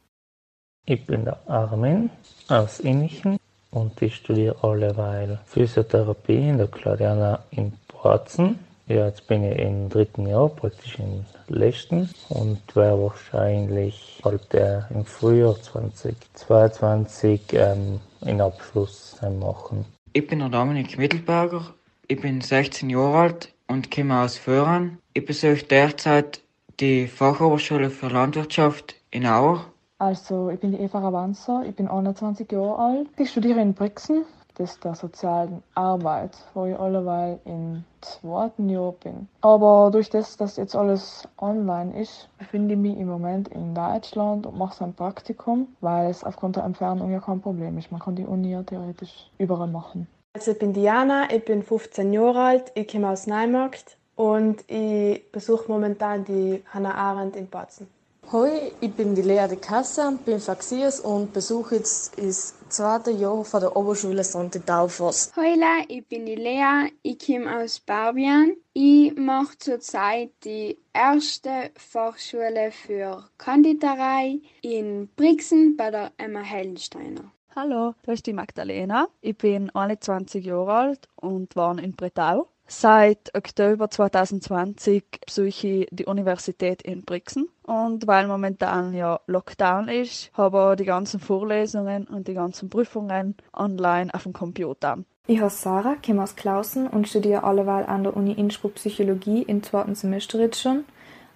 Ich bin der Armin aus Innichen und ich studiere alleweil Physiotherapie in der Claudiana in Bratzen. Ja, jetzt bin ich im dritten Jahr, praktisch im letzten und werde wahrscheinlich halt äh, im Frühjahr 2022 ähm, einen Abschluss machen. Ich bin der Dominik Mittelberger, ich bin 16 Jahre alt und komme aus Föhren. Ich besuche derzeit die Fachoberschule für Landwirtschaft in Auer also, ich bin die Eva Ravanza, ich bin 21 Jahre alt. Ich studiere in Brixen das der sozialen Arbeit, wo ich alleweil im zweiten Jahr bin. Aber durch das, dass jetzt alles online ist, befinde ich mich im Moment in Deutschland und mache ein Praktikum, weil es aufgrund der Entfernung ja kein Problem ist. Man kann die Uni ja theoretisch überall machen. Also ich bin Diana, ich bin 15 Jahre alt, ich komme aus Neumarkt und ich besuche momentan die Hannah Arendt in Batzen. Hoi, ich bin die Lea de Cassa, bin Faxiers und besuche jetzt das zweite Jahr von der Oberschule St. Taufers. Hola, ich bin die Lea, ich komme aus Barbian. Ich mache zurzeit die erste Fachschule für Konditorei in Brixen bei der Emma Hellensteiner. Hallo, das ist die Magdalena. Ich bin 21 Jahre alt und wohne in Bretau. Seit Oktober 2020 besuche ich die Universität in Brixen. Und weil momentan ja Lockdown ist, habe ich die ganzen Vorlesungen und die ganzen Prüfungen online auf dem Computer. Ich heiße Sarah, komme aus Klausen und studiere alleweil an der Uni Innsbruck Psychologie im zweiten Semester jetzt schon.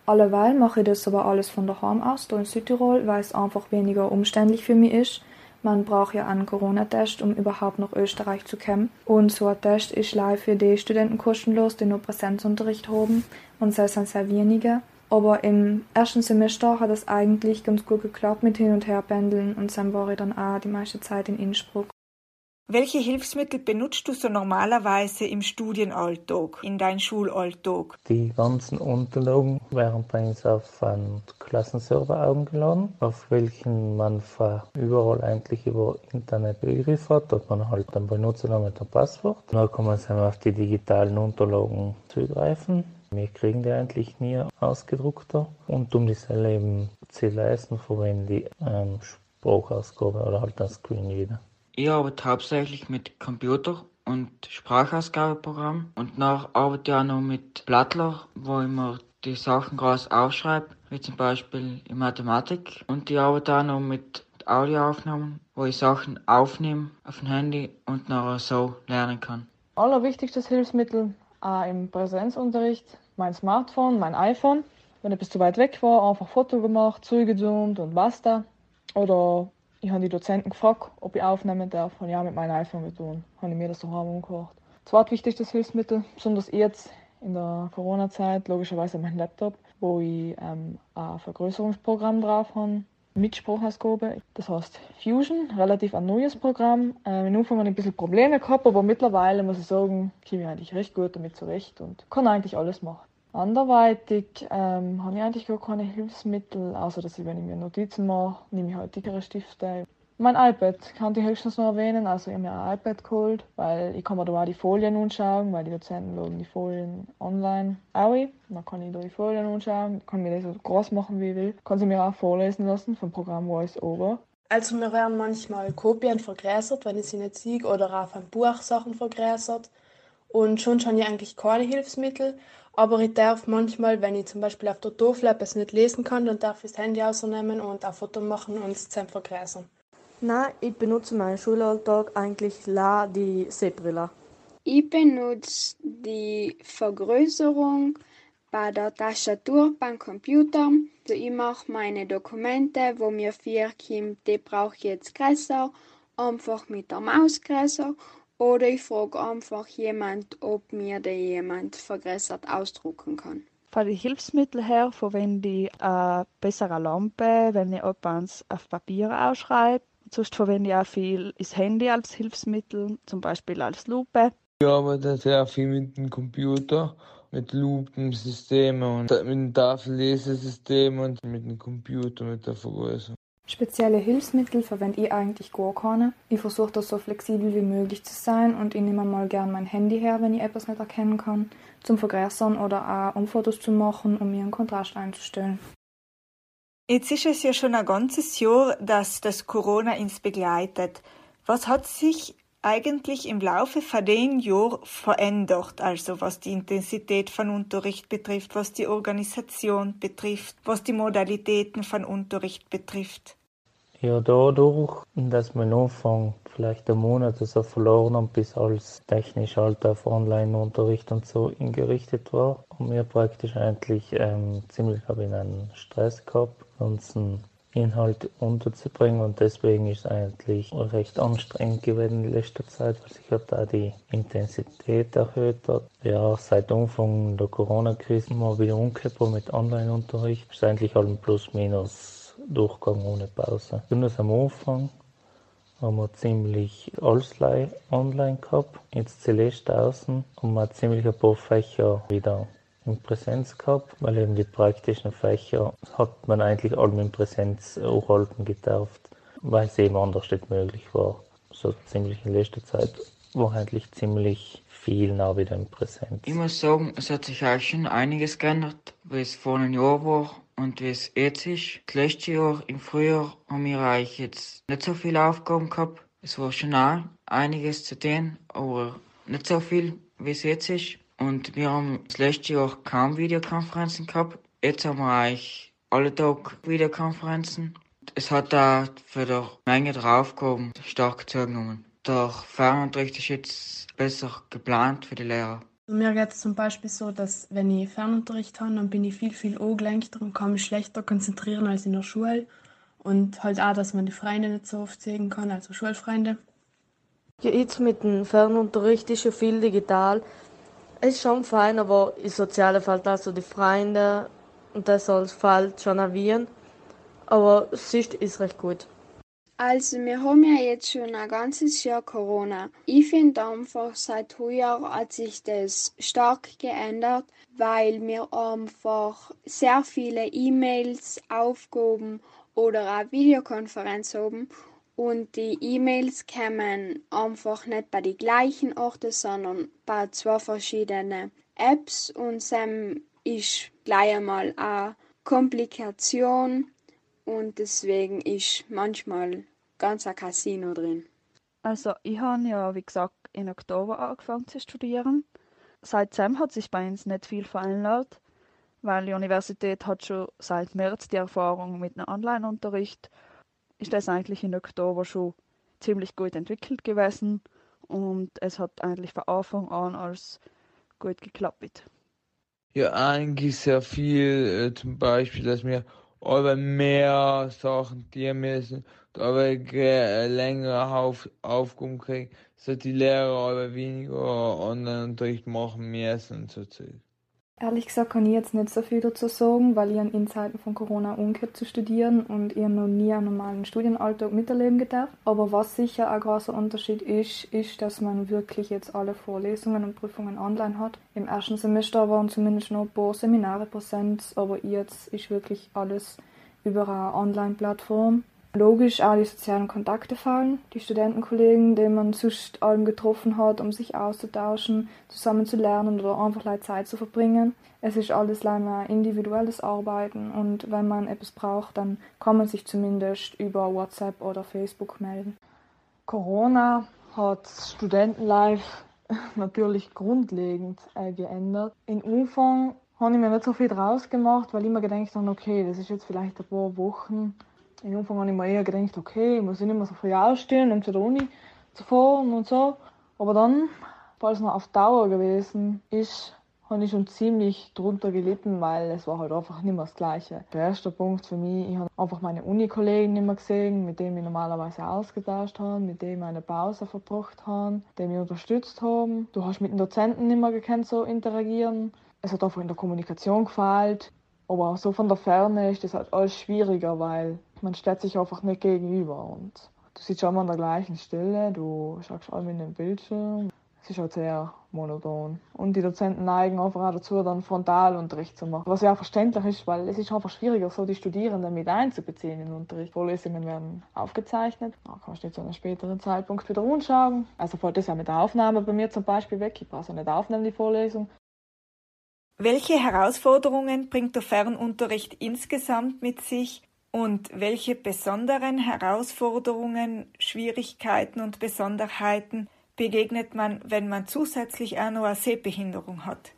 Alleweil mache ich das aber alles von daheim aus, da in Südtirol, weil es einfach weniger umständlich für mich ist man braucht ja einen Corona-Test, um überhaupt nach Österreich zu kommen. Und so ein Test ist live für die Studenten kostenlos, die nur Präsenzunterricht haben. Und das sind sehr wenige. Aber im ersten Semester hat es eigentlich ganz gut geklappt mit Hin- und Herpendeln und dann war ich dann auch die meiste Zeit in Innsbruck. Welche Hilfsmittel benutzt du so normalerweise im Studienalltag, in deinem Schulalltag? Die ganzen Unterlagen werden bei uns auf einen Klassenserver aufgeladen, auf welchen man überall eigentlich über Internet Zugriff hat. Dort man halt einen Benutzernamen und ein Passwort. Dann kann man sich auf die digitalen Unterlagen zugreifen. Wir kriegen die eigentlich nie ausgedruckter. Und um diese eben zu leisten, verwende ich eine Sprachausgabe oder halt ein Screen Ich arbeite hauptsächlich mit Computer und Sprachausgabeprogramm und nach arbeite ich auch noch mit Blattler, wo ich mir die Sachen groß aufschreibe, wie zum Beispiel in Mathematik. Und ich arbeite auch noch mit Audioaufnahmen, wo ich Sachen aufnehme auf dem Handy und nachher so lernen kann. Allerwichtigstes Hilfsmittel äh, im Präsenzunterricht mein Smartphone, mein iPhone. Wenn etwas zu weit weg war, einfach Foto gemacht, zugezoomt und basta. Oder ich habe die Dozenten gefragt, ob ich aufnehmen darf. Und ja, mit meinem iPhone getan. Habe ich mir das so angehört. Zweitwichtigstes Hilfsmittel, besonders jetzt in der Corona-Zeit, logischerweise mein Laptop, wo ich ähm, ein Vergrößerungsprogramm drauf habe mit Sprachausgabe. Das heißt Fusion, relativ ein neues Programm. Ähm, in Anfang habe ich ein bisschen Probleme gehabt, aber mittlerweile muss ich sagen, komme ich eigentlich recht gut damit zurecht und kann eigentlich alles machen. Anderweitig ähm, habe ich eigentlich gar keine Hilfsmittel, außer dass ich, wenn ich mir Notizen mache, nehme ich halt dickere Stifte. Mein iPad kann ich höchstens noch erwähnen, also ich habe mir ein iPad geholt, weil ich kann mir da auch die Folien anschauen, weil die Dozenten laden die Folien online auch. Dann kann ich da die Folien anschauen, kann mir das so groß machen, wie ich will. Kann sie mir auch vorlesen lassen vom Programm VoiceOver. Also mir werden manchmal Kopien vergrößert, wenn ich sie nicht sehe, oder auf ein Buch Sachen vergrößert. Und schon schon ja eigentlich keine Hilfsmittel, aber ich darf manchmal, wenn ich zum Beispiel auf der Tafel etwas nicht lesen kann, dann darf ich das Handy ausnehmen und ein Foto machen und es zusammen vergrößern. Nein, ich benutze meinen Schulalltag eigentlich la die Sehbrille. Ich benutze die Vergrößerung bei der Tastatur beim Computer. Also ich mache meine Dokumente, wo mir vier kommt, die brauche ich jetzt größer, einfach mit der Maus größer oder ich frage einfach jemand, ob mir der jemand vergrößert ausdrucken kann. Von den Hilfsmitteln her verwende ich eine bessere Lampe, wenn ich etwas auf Papier ausschreibe. Sonst verwende ich auch viel das Handy als Hilfsmittel, zum Beispiel als Lupe. Ich arbeite sehr viel mit dem Computer, mit Lupensystemen und mit dem Tafellesesystem und mit dem Computer, mit der Vergrößerung. Spezielle Hilfsmittel verwende ich eigentlich gar keine. Ich versuche da so flexibel wie möglich zu sein und ich nehme mal gern mein Handy her, wenn ich etwas nicht erkennen kann, zum Vergrößern oder auch um Fotos zu machen, um mir einen Kontrast einzustellen. Jetzt ist es ja schon ein ganzes Jahr, dass das Corona uns begleitet. Was hat sich eigentlich im Laufe von dem Jahr verändert, also was die Intensität von Unterricht betrifft, was die Organisation betrifft, was die Modalitäten von Unterricht betrifft? Ja, dadurch, dass am Anfang vielleicht einen Monat so verloren haben, bis alles technisch halt auf Online-Unterricht und so ingerichtet war, haben wir praktisch eigentlich ähm, ziemlich hab ich einen Stress gehabt. Ansonsten Inhalt unterzubringen und deswegen ist es eigentlich recht anstrengend gewesen in letzter Zeit, weil sich hat da die Intensität erhöht hat. Ja, seit Anfang der Corona-Krise mal wieder umgekehrt mit Online-Unterricht. Ist eigentlich allem plus minus Durchgang ohne Pause. Besonders am Anfang haben wir ziemlich alles online gehabt. Jetzt Celeste außen man hat ziemlich ein paar Fächer wieder in Präsenz gehabt, weil eben die praktischen Fächer hat man eigentlich allem in Präsenz hochhalten gedarft, weil es eben anders nicht möglich war. So ziemlich in letzter Zeit war eigentlich ziemlich viel nah wieder in Präsenz. Ich muss sagen, es hat sich auch schon einiges geändert, wie es vor einem Jahr war und wie es jetzt ist. Das letzte Jahr, im Frühjahr, haben wir eigentlich jetzt nicht so viele Aufgaben gehabt. Es war schon auch einiges zu tun, aber nicht so viel, wie es jetzt ist. Und wir haben das letzte Jahr kaum Videokonferenzen gehabt. Jetzt haben wir eigentlich alle Tage Videokonferenzen. Es hat da für die Menge der Aufgaben stark zugenommen. Der Fernunterricht ist jetzt besser geplant für die Lehrer. Mir geht es zum Beispiel so, dass wenn ich Fernunterricht habe, dann bin ich viel, viel angelenkter und kann mich schlechter konzentrieren als in der Schule. Und halt auch, dass man die Freunde nicht so oft sehen kann, also Schulfreunde. Ja, jetzt mit dem Fernunterricht ist ja viel digital. Es ist schon fein, aber im Sozialen fällt also die Freunde und das alles fällt schon erwähnen. Aber sonst ist recht gut. Also wir haben ja jetzt schon ein ganzes Jahr Corona. Ich finde einfach seit heuer hat sich das stark geändert, weil wir einfach sehr viele E-Mails, Aufgaben oder auch Videokonferenz haben. Und die E-Mails kommen einfach nicht bei den gleichen Orten, sondern bei zwei verschiedenen Apps. Und dann ist gleich einmal eine Komplikation. Und deswegen ist manchmal ganz ein Casino drin. Also ich habe ja, wie gesagt, im Oktober angefangen zu studieren. Seitdem hat sich bei uns nicht viel verändert, weil die Universität hat schon seit März die Erfahrung mit einem Online-Unterricht ist das eigentlich im Oktober schon ziemlich gut entwickelt gewesen und es hat eigentlich von Anfang an alles gut geklappt. Ja, eigentlich sehr viel, äh, zum Beispiel, dass wir aber mehr Sachen tun müssen, aber äh, längere Auf Aufgaben kriegen, dass die Lehrer aber weniger Online-Unterricht machen müssen und so Zeug. Ehrlich gesagt kann ich jetzt nicht so viel dazu sagen, weil ich in Zeiten von Corona umgekehrt zu studieren und ich noch nie einen normalen Studienalltag miterleben gedarf. Aber was sicher ein großer Unterschied ist, ist, dass man wirklich jetzt alle Vorlesungen und Prüfungen online hat. Im ersten Semester waren zumindest noch ein paar Seminare Präsenz, aber jetzt ist wirklich alles über eine Online-Plattform. Logisch auch die sozialen Kontakte fallen, die Studentenkollegen, die man sonst allem getroffen hat, um sich auszutauschen, zusammen zu lernen oder einfach Zeit zu verbringen. Es ist alles leider individuelles Arbeiten und wenn man etwas braucht, dann kann man sich zumindest über WhatsApp oder Facebook melden. Corona hat Studentenlife natürlich grundlegend äh, geändert. In Umfang habe ich mir nicht so viel draus gemacht, weil ich mir gedacht habe, okay, das ist jetzt vielleicht ein paar Wochen am Anfang habe ich mir eher gedacht, okay, ich muss nicht mehr so früh ausstehen, um zu der Uni zu fahren und so. Aber dann, weil es noch auf Dauer gewesen ist, habe ich schon ziemlich drunter gelitten, weil es war halt einfach nicht mehr das Gleiche. Der erste Punkt für mich, ich habe einfach meine Uni-Kollegen nicht mehr gesehen, mit denen ich normalerweise ausgetauscht habe, mit denen ich eine Pause verbracht habe, die mich unterstützt haben. Du hast mit den Dozenten nicht mehr gekannt, so interagieren. Es hat einfach in der Kommunikation gefehlt. Aber so von der Ferne ist das halt alles schwieriger, weil man stellt sich einfach nicht gegenüber und du sitzt immer an der gleichen Stelle, du schaust allem in den Bildschirm. Es ist halt sehr monoton. Und die Dozenten neigen einfach auch dazu, dann Frontalunterricht zu machen. Was ja auch verständlich ist, weil es ist einfach schwieriger, so die Studierenden mit einzubeziehen in den Unterricht. Vorlesungen werden aufgezeichnet. Da kannst du nicht zu einem späteren Zeitpunkt wieder anschauen. Also fällt das ja mit der Aufnahme bei mir zum Beispiel weg. Ich brauche ja nicht aufnehmen, die Vorlesung. Welche Herausforderungen bringt der Fernunterricht insgesamt mit sich und welche besonderen Herausforderungen, Schwierigkeiten und Besonderheiten begegnet man, wenn man zusätzlich eine Sehbehinderung hat?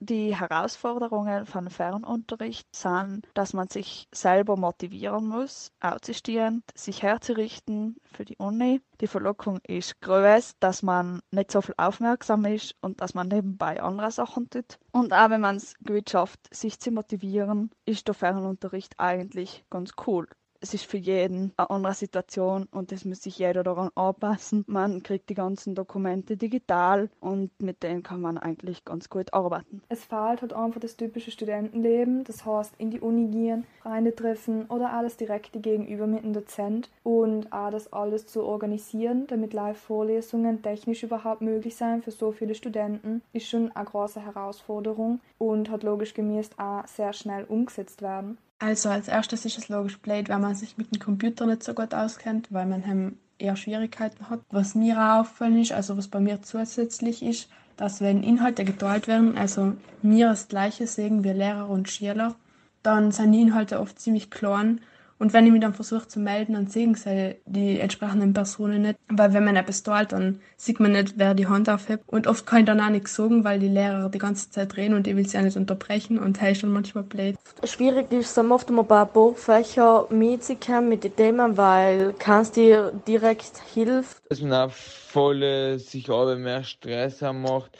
Die Herausforderungen von Fernunterricht sind, dass man sich selber motivieren muss, aufzustehen, sich herzurichten für die Uni. Die Verlockung ist groß, dass man nicht so viel aufmerksam ist und dass man nebenbei andere Sachen tut. Und auch wenn man es gut schafft, sich zu motivieren, ist der Fernunterricht eigentlich ganz cool. Es ist für jeden eine andere Situation und es muss sich jeder daran anpassen. Man kriegt die ganzen Dokumente digital und mit denen kann man eigentlich ganz gut arbeiten. Es fehlt halt einfach das typische Studentenleben, das heißt in die Uni gehen, Freunde treffen oder alles direkt gegenüber mit dem Dozent und auch das alles zu organisieren, damit Live-Vorlesungen technisch überhaupt möglich sein für so viele Studenten, ist schon eine große Herausforderung und hat logisch gemäß auch sehr schnell umgesetzt werden. Also als erstes ist es logisch blöd, wenn man sich mit dem Computer nicht so gut auskennt, weil man eher Schwierigkeiten hat. Was mir auch auffallen ist, also was bei mir zusätzlich ist, dass wenn Inhalte geteilt werden, also mir das gleiche sehen wie Lehrer und Schüler, dann sind die Inhalte oft ziemlich klein und wenn ich mich dann versuche zu melden, dann sehen sie die entsprechenden Personen nicht. Weil wenn man etwas teilt, dann sieht man nicht, wer die Hand aufhebt. Und oft kann ich dann auch nichts sagen, weil die Lehrer die ganze Zeit reden und ich will sie auch nicht unterbrechen und das ist dann manchmal blöd. Schwierig ist es oft mal bei ein paar Fächer mitzukommen mit den Themen, weil kannst dir direkt hilft. Dass man auch voll sich aber mehr Stress macht,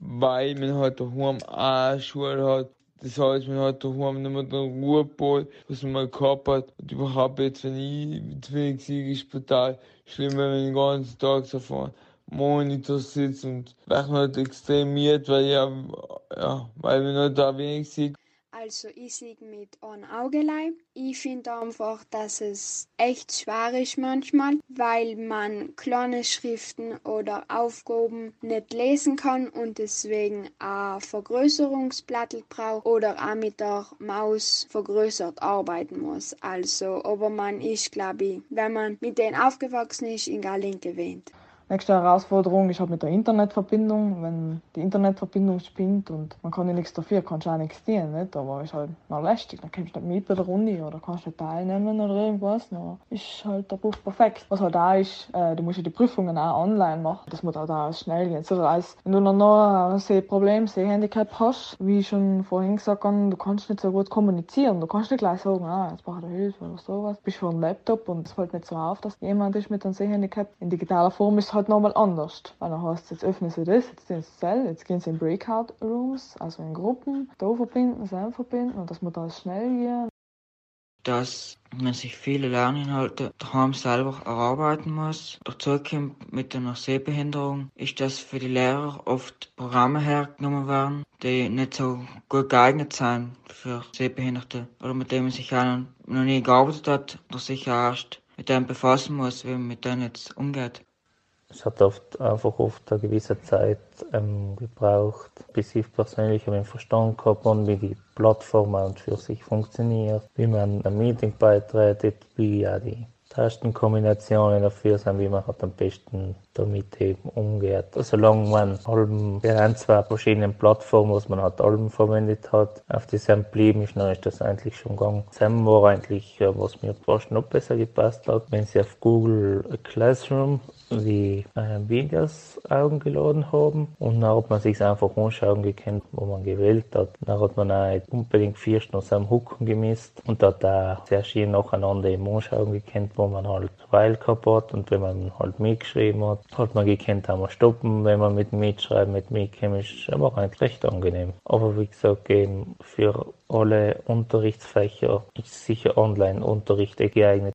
weil man halt daheim auch Schule hat das heißt, man hat daheim nicht mehr den Ruhepol, was man mal gehabt hat. Und überhaupt jetzt, wenn ich mit wenig sehe, ist total schlimm, wenn man den ganzen Tag so vor Monitor sitzt und man halt extremiert, weil ja, ja, weil man halt da wenig sieht. Also ich sehe mit einem Augelei. Ich finde einfach, dass es echt schwer ist manchmal, weil man kleine Schriften oder Aufgaben nicht lesen kann und deswegen ein Vergrößerungsblatt braucht oder auch mit der Maus vergrößert arbeiten muss. Also, aber man ist, glaube ich, wenn man mit denen aufgewachsen ist, in Gallen gewöhnt. Nächste Herausforderung ist halt mit der Internetverbindung. Wenn die Internetverbindung spinnt und man kann ja nichts dafür, kannst du auch nichts dienen, nicht? Aber ist halt noch lästig. Dann kommst du nicht mit bei der Uni oder kannst nicht teilnehmen oder irgendwas. Ja, ist halt der Beruf perfekt. Was halt da ist, äh, du musst ja die Prüfungen auch online machen. Das muss halt auch schnell gehen. So, als wenn du noch, ein Sehproblem, Sehhandicap hast, wie ich schon vorhin gesagt habe, du kannst nicht so gut kommunizieren. Du kannst nicht gleich sagen, ah, jetzt brauche ich Hilfe oder sowas. Du bist vor einem Laptop und es fällt nicht so auf, dass jemand ist mit einem Sehhandicap. In digitaler Form ist halt nochmal anders. Weil dann heißt jetzt öffnen sie das, jetzt sind sie Zell, jetzt gehen sie in Breakout Rooms, also in Gruppen, da verbinden, sein verbinden und dass man da schnell gehen. Dass man sich viele Lerninhalte daheim selber erarbeiten muss. Dazu kommt mit einer Sehbehinderung, ist, dass für die Lehrer oft Programme hergenommen werden, die nicht so gut geeignet sind für Sehbehinderte oder mit denen man sich noch nie gearbeitet hat oder sich erst mit dem befassen muss, wie man mit denen jetzt umgeht. Es hat oft einfach oft eine gewisse Zeit ähm, gebraucht, bis ich persönlich habe verstanden und wie die Plattform für sich funktioniert, wie man ein Meeting beitritt, wie ja die Tastenkombinationen dafür sind, wie man halt am besten damit eben umgeht. Solange man Alben während zwei verschiedenen Plattformen, was man halt Alben verwendet hat, auf die Sam blieben ist, dann ist das eigentlich schon gegangen. Sam war eigentlich, was mir fast noch besser gepasst hat, wenn sie auf Google Classroom die äh, Videos geladen haben und dann hat man sich einfach anschauen gekannt, wo man gewählt hat. Dann hat man auch unbedingt vier Stunden am Hucken gemisst und hat da sehr schön nacheinander im Anschauen gekannt, wo man halt Weil gehabt hat und wenn man halt mitgeschrieben hat, hat man gekannt, haben wir stoppen, wenn man mit Mitschreiben, mit mitkommt, ist aber eigentlich recht angenehm. Aber wie gesagt, eben für alle Unterrichtsfächer ist sicher Online-Unterricht geeignet.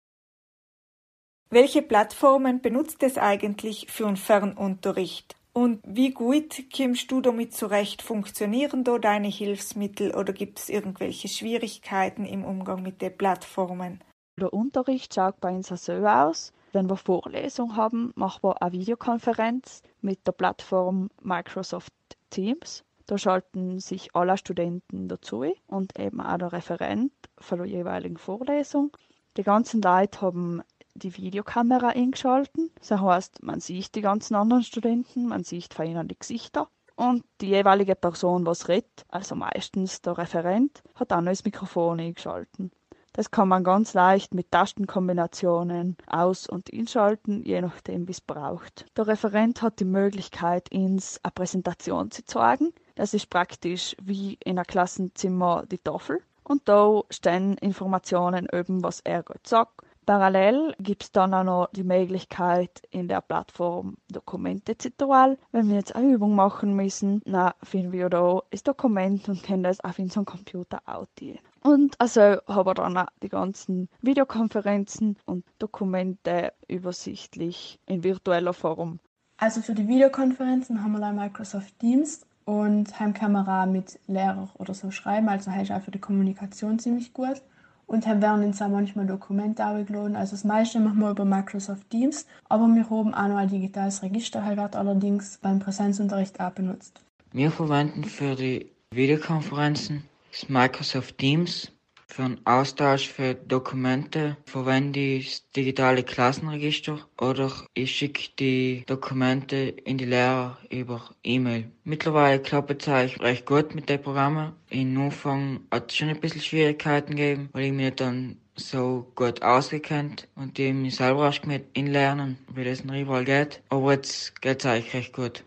Welche Plattformen benutzt es eigentlich für einen Fernunterricht? Und wie gut kommst du damit zurecht? Funktionieren da deine Hilfsmittel oder gibt es irgendwelche Schwierigkeiten im Umgang mit den Plattformen? Der Unterricht schaut bei uns so aus. Wenn wir Vorlesung haben, machen wir eine Videokonferenz mit der Plattform Microsoft Teams. Da schalten sich alle Studenten dazu und eben auch der Referent von der jeweiligen Vorlesung. Die ganzen Leute haben die Videokamera eingeschalten. Das heißt, man sieht die ganzen anderen Studenten, man sieht von ihnen die Gesichter. Und die jeweilige Person, was redet, also meistens der Referent, hat auch noch das Mikrofon eingeschalten. Das kann man ganz leicht mit Tastenkombinationen aus- und einschalten, je nachdem, wie es braucht. Der Referent hat die Möglichkeit, uns eine Präsentation zu zeigen. Das ist praktisch wie in einem Klassenzimmer die Tafel. Und da stehen Informationen eben, was er gerade sagt Parallel gibt es dann auch noch die Möglichkeit, in der Plattform Dokumente zu teilen. Wenn wir jetzt eine Übung machen müssen, dann finden wir da das Dokument und können das auf unserem Computer ausziehen. Und also habe dann auch die ganzen Videokonferenzen und Dokumente übersichtlich in virtueller Form. Also für die Videokonferenzen haben wir da Microsoft Teams und Heimkamera mit Lehrer oder so schreiben, also heißt auch für die Kommunikation ziemlich gut. Und haben werden uns auch manchmal Dokumente angeladen. Also das meiste machen wir über Microsoft Teams, aber wir haben auch noch ein digitales Register, halt wird allerdings beim Präsenzunterricht auch benutzt. Wir verwenden für die Videokonferenzen das Microsoft Teams. Für den Austausch für Dokumente verwende ich das digitale Klassenregister oder ich schicke die Dokumente in die Lehrer über E-Mail. Mittlerweile klappt es recht gut mit den Programmen. In Anfang hat es schon ein bisschen Schwierigkeiten gegeben, weil ich mir dann so gut ausgekannt und die mich selber erst mit inlernen, wie das in überall geht. Aber jetzt geht es eigentlich recht gut.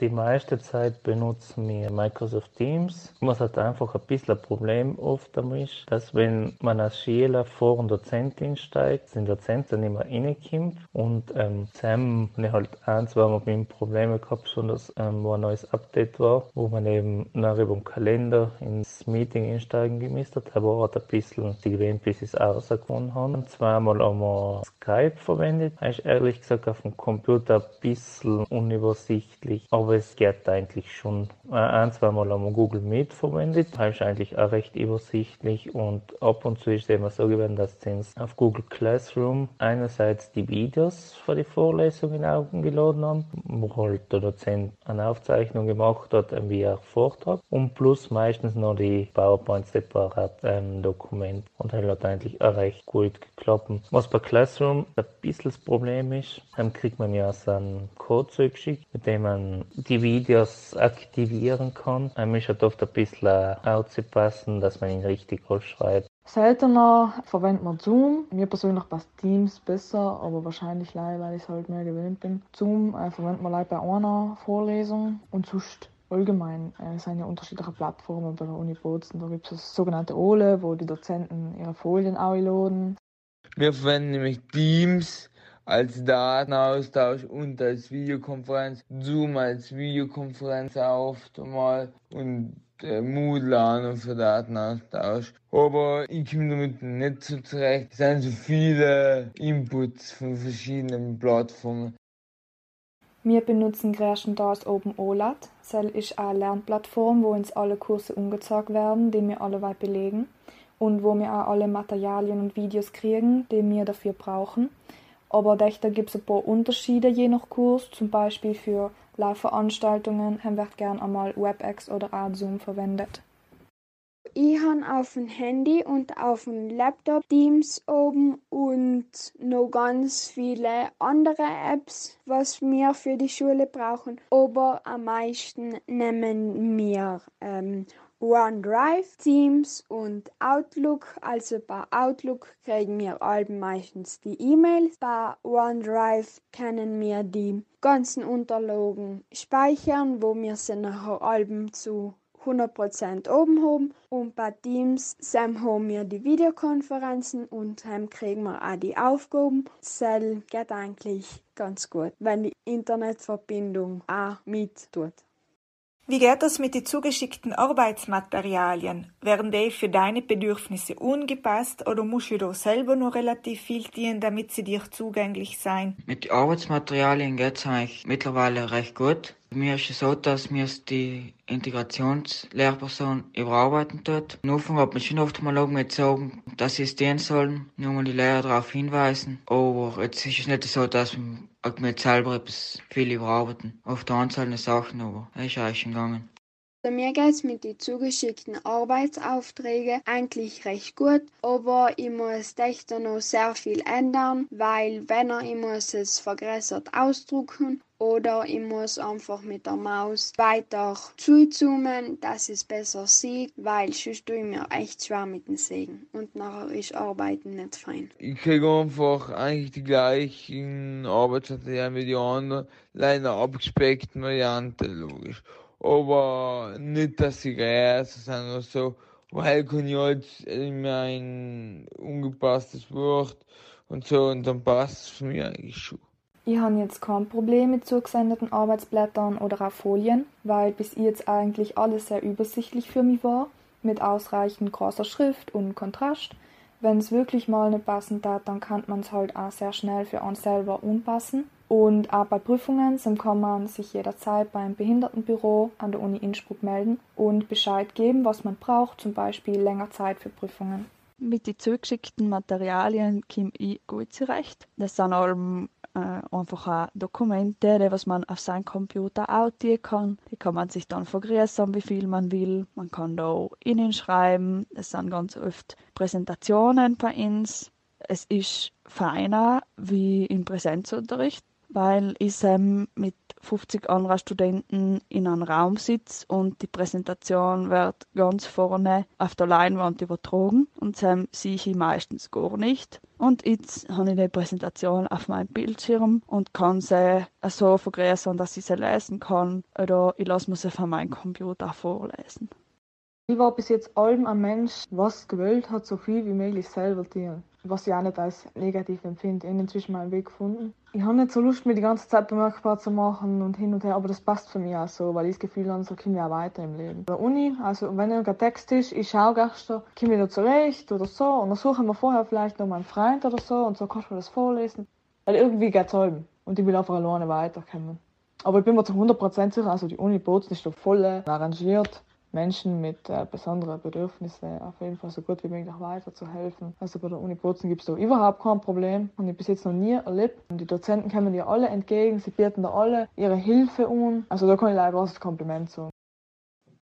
Die meiste Zeit benutzen wir Microsoft Teams. Was halt einfach ein bisschen ein Problem oft damit dass wenn man als Schüler vor dem Dozentin steigt, sind Dozenten mehr reinkommt. Und ähm, zusammen ich halt ein, zwei Mal mit ihm Probleme gehabt, besonders ähm, wo ein neues Update war, wo man eben nach über den Kalender ins Meeting einsteigen gemisst hat. Aber hat ein bisschen die gewähnt, bis es rausgefunden haben. Zweimal haben wir Skype verwendet. Das ist ehrlich gesagt auf dem Computer ein bisschen unübersichtlich. Aber aber es geht eigentlich schon. Äh, ein, zwei Mal haben wir Google Meet verwendet. Das ist eigentlich auch recht übersichtlich und ab und zu ist es immer so gewesen, dass sie auf Google Classroom einerseits die Videos für die Vorlesungen geladen haben, wo halt der Dozent eine Aufzeichnung gemacht hat, wie er Vortrag und plus meistens noch die PowerPoint separat ähm, Dokument und das hat eigentlich auch recht gut geklappt. Was bei Classroom ein bisschen das Problem ist, dann kriegt man ja so einen Code zugeschickt, mit dem man die Videos aktivieren kann. Einem ist halt oft ein bisschen aufzupassen, dass man ihn richtig schreibt. Seltener verwendet man Zoom. Mir persönlich passt Teams besser, aber wahrscheinlich leider, weil ich es halt mehr gewöhnt bin. Zoom äh, verwendet man leider bei einer Vorlesung und sonst allgemein äh, sind ja unterschiedliche Plattformen bei der Uni Bozen. Da gibt es das sogenannte OLE, wo die Dozenten ihre Folien einladen. Wir verwenden nämlich Teams als Datenaustausch und als Videokonferenz, Zoom als Videokonferenz oft mal und äh, noch für Datenaustausch. Aber ich komme damit nicht so zurecht. Es sind so viele Inputs von verschiedenen Plattformen. Wir benutzen größtenteils OpenOLAT. Das ist eine Lernplattform, wo uns alle Kurse umgezeigt werden, die wir alle belegen und wo wir auch alle Materialien und Videos kriegen, die wir dafür brauchen. Aber da gibt es ein paar Unterschiede je nach Kurs. Zum Beispiel für Live-Veranstaltungen haben wir gern einmal WebEx oder auch Zoom verwendet. Ich habe auf dem Handy und auf dem Laptop Teams oben und noch ganz viele andere Apps, was wir für die Schule brauchen. Aber am meisten nehmen wir ähm, OneDrive, Teams und Outlook. Also bei Outlook kriegen wir Alben meistens die E-Mails. Bei OneDrive können wir die ganzen Unterlagen speichern, wo wir sie nachher Alben zu 100% oben haben. Und bei Teams haben wir die Videokonferenzen und dann kriegen wir auch die Aufgaben. Das geht eigentlich ganz gut, wenn die Internetverbindung auch mit tut. Wie geht das mit den zugeschickten Arbeitsmaterialien? Werden die für deine Bedürfnisse ungepasst oder musst du da selber noch relativ viel dienen, damit sie dir zugänglich sein? Mit den Arbeitsmaterialien geht es eigentlich mittlerweile recht gut. Mir ist es so, dass mir die Integrationslehrperson überarbeiten tut. Anfang hat man schon oft mal gezogen, dass sie es dienen sollen, nur mal die Lehrer darauf hinweisen. Aber jetzt ist es nicht so, dass wir mit selber etwas viel überarbeiten. Auf der Anzahl der Sachen, aber es ist eigentlich schon gegangen. Bei mir geht es mit den zugeschickten Arbeitsaufträgen eigentlich recht gut, aber ich muss echt noch sehr viel ändern, weil wenn ich muss es vergrößert ausdrucken oder ich muss einfach mit der Maus weiter zuzoomen, dass es besser sehe, weil sonst tue ich mir echt schwer mit dem Sägen und nachher ist Arbeiten nicht fein. Ich kriege einfach eigentlich die gleichen Arbeitsmaterialien wie die anderen, leider abgespeckten Variante, logisch aber nicht, dass sie Gräser sind oder so, weil kann ich jetzt immer ein ungepasstes Wort und so und dann passt es für mich eigentlich schon. Ich habe jetzt kein Problem mit zugesendeten Arbeitsblättern oder auch Folien, weil bis jetzt eigentlich alles sehr übersichtlich für mich war. mit ausreichend großer Schrift und Kontrast. Wenn es wirklich mal nicht passen darf, dann kann man es halt auch sehr schnell für uns selber umpassen. Und auch bei Prüfungen kann man sich jederzeit beim Behindertenbüro an der Uni Innsbruck melden und Bescheid geben, was man braucht, zum Beispiel länger Zeit für Prüfungen. Mit den zugeschickten Materialien komme ich gut zurecht. Das sind allem äh, einfach auch Dokumente, die was man auf seinem Computer ausziehen kann. Die kann man sich dann vergrößern, wie viel man will. Man kann da innen schreiben. Es sind ganz oft Präsentationen bei uns. Es ist feiner wie im Präsenzunterricht weil ich ähm, mit 50 anderen Studenten in einem Raum sitze und die Präsentation wird ganz vorne auf der Leinwand übertragen und ähm, sehe ich meistens gar nicht. Und jetzt habe ich die Präsentation auf meinem Bildschirm und kann sie so vergrößern, dass ich sie lesen kann oder ich lasse sie von meinem Computer vorlesen. Ich war bis jetzt allem ein Mensch, was gewollt hat, so viel wie möglich selber tun. Was ich auch nicht als negativ empfinde. Ich habe inzwischen meinen Weg gefunden. Ich habe nicht so Lust, mir die ganze Zeit bemerkbar zu machen und hin und her, aber das passt für mich auch so, weil ich das Gefühl habe, so komme ich auch weiter im Leben. Bei der Uni, also wenn irgendein Text ist, ich schaue gestern, komme ich da zurecht oder so und dann suchen wir vorher vielleicht noch meinen Freund oder so und so kannst du mir das vorlesen. Weil irgendwie geht es halb und ich will einfach alleine weiterkommen. Aber ich bin mir zu 100% sicher, also die Uni Bozen ist da voll arrangiert. Menschen mit äh, besonderen Bedürfnissen auf jeden Fall so gut wie möglich weiterzuhelfen. Also bei der Uni Bozen gibt es da überhaupt kein Problem. Und ich bis jetzt noch nie erlebt. Und die Dozenten kommen dir alle entgegen, sie bieten da alle ihre Hilfe an. Also da kann ich leider ein großes Kompliment sagen.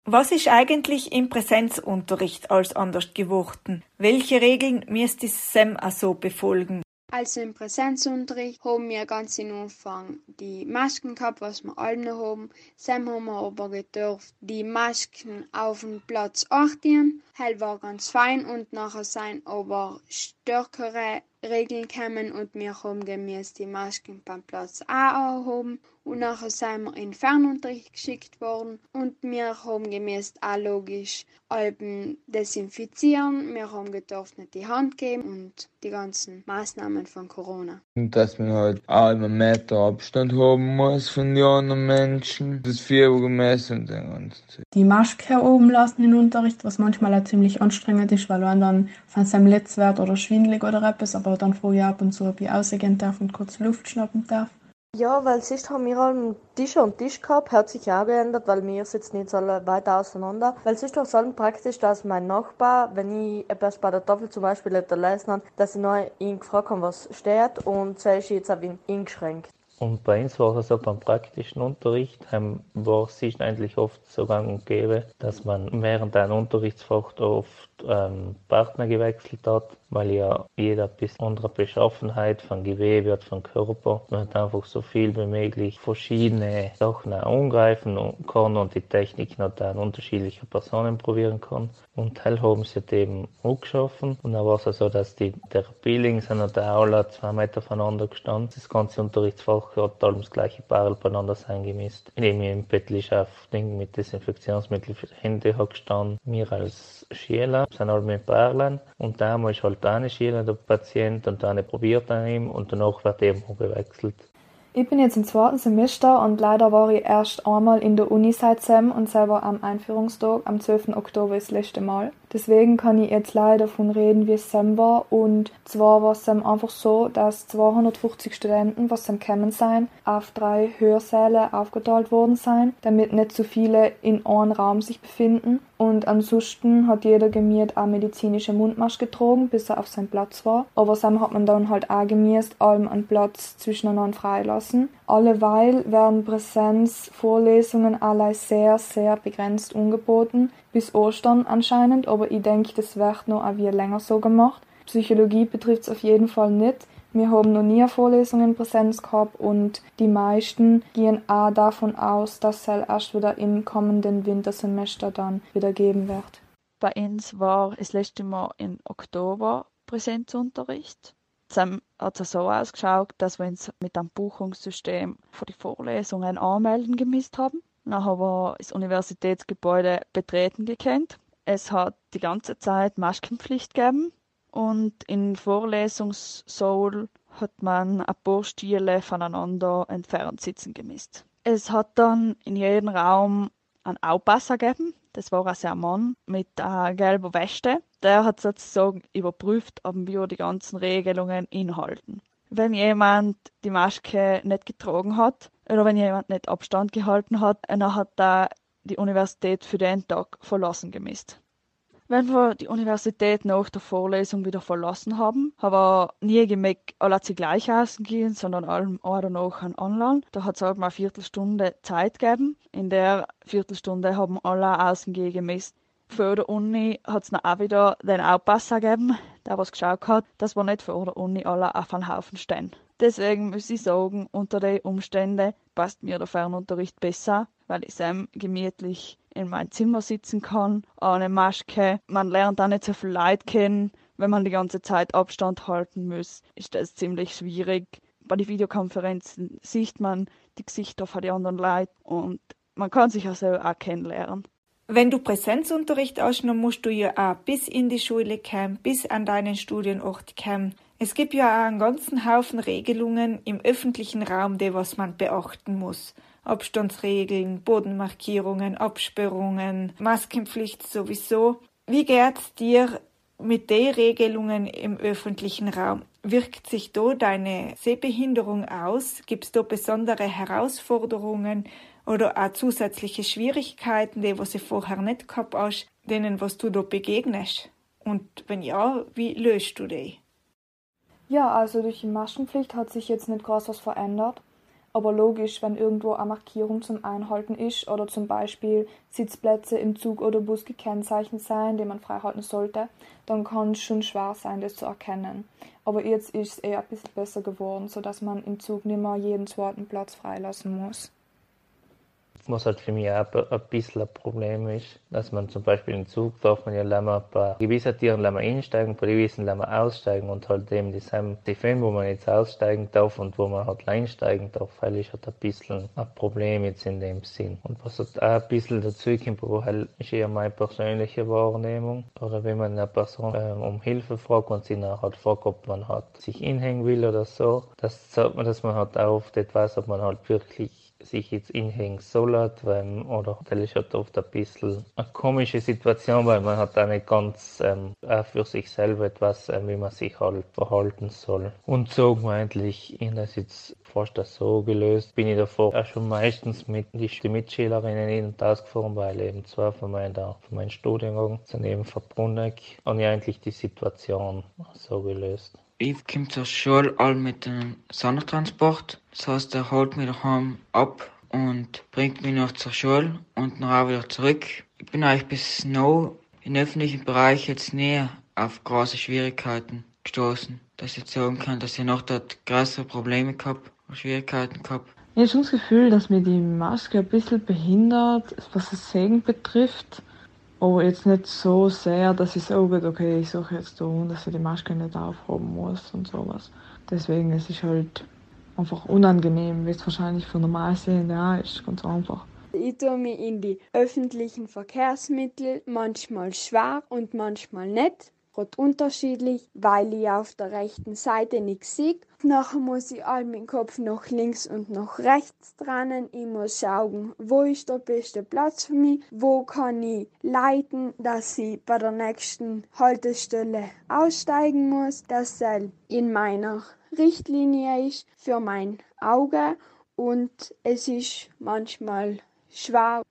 Was ist eigentlich im Präsenzunterricht als anders geworden? Welche Regeln müsste SEM also befolgen? Also im Präsenzunterricht haben wir ganz am Anfang die Masken gehabt, was wir alle haben. Dann haben wir aber gedurft die Masken auf den Platz achten. Hell war ganz fein und nachher sein aber stärkere Regeln kommen und wir haben gemäß die Masken beim Platz auch haben und nachher sind wir in Fernunterricht geschickt worden und wir haben gemäß auch logisch Alben desinfizieren, wir haben gedurft nicht die Hand geben und die ganzen Maßnahmen von Corona. Und dass man halt auch immer Meter Abstand haben muss von den anderen Menschen, das Fieber gemessen und den ganzen Zeit. Die Maske oben lassen im Unterricht, was manchmal auch ziemlich anstrengend ist, weil man dann von seinem Letz wird oder schwindelig oder etwas, aber dann vorher ab und zu bisschen rausgehen darf und kurz Luft schnappen darf. Ja, weil sonst haben wir halt einen Tisch und Tisch gehabt, hat sich auch geändert, weil wir sitzen nicht so weit auseinander. Weil sonst es halt praktisch, dass mein Nachbar, wenn ich etwas bei der Tafel zum Beispiel gelesen habe, dass ich noch ihn gefragt habe, was steht und so ist jetzt auch eingeschränkt. Und bei uns war es so beim praktischen Unterricht, war es sich eigentlich oft so gang und gäbe, dass man während einem Unterrichtsfach oft ähm, Partner gewechselt hat, weil ja jeder bis andere Beschaffenheit von Gewebe hat, von Körper. Man hat einfach so viel wie möglich verschiedene Sachen angreifen kann und die Technik noch an unterschiedliche Personen probieren kann. Und Teil haben sie eben auch geschaffen. Und dann war es so, dass die Therapielinks an der Aula zwei Meter voneinander gestanden. Das ganze Unterrichtsfach hat allem das gleiche Barrel beieinander eingemisst. Indem ich im Bettlichschafting mit Desinfektionsmittel für die Hände hat gestanden. Wir als Schüler sind halt mit Perlen und damals ist halt Schüler der Patient und eine probiert an ihm und danach wird eben gewechselt. Ich bin jetzt im zweiten Semester und leider war ich erst einmal in der Uni seit SEM und selber am Einführungstag am 12. Oktober das letzte Mal. Deswegen kann ich jetzt leider davon reden, wie es SEM war. Und zwar war es SEM einfach so, dass 250 Studenten, was SEM kommen sein, auf drei Hörsäle aufgeteilt worden sein, damit nicht zu viele in einem Raum sich befinden. Und ansonsten hat jeder gemiert eine medizinische Mundmaske getragen, bis er auf seinem Platz war. Aber SEM hat man dann halt auch gemiert, allem einen Platz zwischeneinander freilassen. Alleweil werden Präsenzvorlesungen allein sehr, sehr begrenzt angeboten. Bis Ostern anscheinend, aber ich denke, das wird noch ein wenig länger so gemacht. Psychologie betrifft es auf jeden Fall nicht. Wir haben noch nie Vorlesungen in Präsenz gehabt und die meisten gehen auch davon aus, dass es erst wieder im kommenden Wintersemester dann wieder geben wird. Bei uns war das letzte Mal im Oktober Präsenzunterricht. Dann hat es so ausgeschaut, dass wir uns mit dem Buchungssystem für die Vorlesungen anmelden gemisst haben. Nachher war das Universitätsgebäude betreten gekannt. Es hat die ganze Zeit Maskenpflicht gegeben und in Vorlesungssaal hat man ein paar Stühle voneinander entfernt sitzen gemisst. Es hat dann in jedem Raum einen Aufpasser gegeben, Das war ein Sermon mit einer gelben Weste. Der hat sozusagen überprüft, ob wir die ganzen Regelungen inhalten. Wenn jemand die Maske nicht getragen hat oder wenn jemand nicht Abstand gehalten hat, dann hat er die Universität für den Tag verlassen gemisst. Wenn wir die Universität nach der Vorlesung wieder verlassen haben, haben wir nie gemerkt, alle sie gleich ausgehen, sondern allem oder noch an online. Da hat es halt mal eine Viertelstunde Zeit gegeben. In der Viertelstunde haben alle außen gemessen. Für die Uni hat es auch wieder den Aufpasser gegeben, der was geschaut hat, dass wir nicht vor der Uni alle auf einen Haufen stehen. Deswegen muss ich sagen, unter den Umständen passt mir der Fernunterricht besser, weil ich sehr gemütlich in mein Zimmer sitzen kann, ohne Maske. Man lernt auch nicht so viel Leid kennen. Wenn man die ganze Zeit Abstand halten muss, ist das ziemlich schwierig. Bei den Videokonferenzen sieht man die Gesichter von den anderen Leuten und man kann sich also auch kennenlernen. Wenn du Präsenzunterricht dann musst du ja auch bis in die Schule kommen, bis an deinen Studienort kommen. Es gibt ja auch einen ganzen Haufen Regelungen im öffentlichen Raum, die was man beachten muss. Abstandsregeln, Bodenmarkierungen, Absperrungen, Maskenpflicht sowieso. Wie geht's dir mit den Regelungen im öffentlichen Raum? Wirkt sich da deine Sehbehinderung aus? Gibt es da besondere Herausforderungen oder auch zusätzliche Schwierigkeiten, die was du vorher nicht gehabt hast, denen was du da begegnest? Und wenn ja, wie löst du die? Ja, also durch die Maskenpflicht hat sich jetzt nicht groß was verändert. Aber logisch, wenn irgendwo eine Markierung zum Einhalten ist oder zum Beispiel Sitzplätze im Zug oder Bus gekennzeichnet sein, die man freihalten sollte, dann kann es schon schwer sein, das zu erkennen. Aber jetzt ist es eher ein bisschen besser geworden, sodass man im Zug nicht mehr jeden zweiten Platz freilassen muss was halt für mich auch ein bisschen ein Problem ist, dass man zum Beispiel im Zug darf man ja länger bei gewissen Tieren länger einsteigen, bei gewissen länger aussteigen und halt eben dieselben Film, wo man jetzt aussteigen darf und wo man halt einsteigen darf, weil ich halt ein bisschen ein Problem jetzt in dem Sinn. Und was halt auch ein bisschen dazu kommt, halt ist eher meine persönliche Wahrnehmung. Oder wenn man eine Person ähm, um Hilfe fragt und sie nachher halt fragt, ob man halt sich hinhängen will oder so, das sagt man, dass man halt auch oft etwas, ob man halt wirklich sich jetzt inhängen soll, weil, oder das halt oft ein bisschen eine komische Situation, weil man hat auch nicht ganz ähm, auch für sich selber etwas, ähm, wie man sich halt verhalten soll. Und so eigentlich in das jetzt fast so gelöst, bin ich davor auch schon meistens mit die Mitschülerinnen in und ausgefahren, weil eben zwei von meinen, von meinen Studiengang sind eben verbunden und ich eigentlich die Situation so gelöst. Ich komme zur Schule all mit dem Sondertransport. Das heißt, er holt mich daheim ab und bringt mich noch zur Schule und auch wieder zurück. Ich bin eigentlich bis now im öffentlichen Bereich jetzt nie auf große Schwierigkeiten gestoßen, dass ich jetzt sagen kann, dass ich noch dort größere Probleme gehabt Schwierigkeiten gehabt. Ich habe schon das Gefühl, dass mir die Maske ein bisschen behindert, was das Segen betrifft. Aber jetzt nicht so sehr, dass ich sage, okay, ich suche jetzt da dass ich die Maske nicht aufhaben muss und sowas. Deswegen ist es halt einfach unangenehm, wie es wahrscheinlich für Normalsehende auch ist, ganz einfach. Ich tue mich in die öffentlichen Verkehrsmittel manchmal schwer und manchmal nicht gerade unterschiedlich, weil ich auf der rechten Seite nichts sehe. Nachher muss ich all meinen Kopf nach links und nach rechts trennen. Ich muss schauen, wo ist der beste Platz für mich, wo kann ich leiten, dass ich bei der nächsten Haltestelle aussteigen muss, dass er in meiner Richtlinie ist für mein Auge und es ist manchmal schwer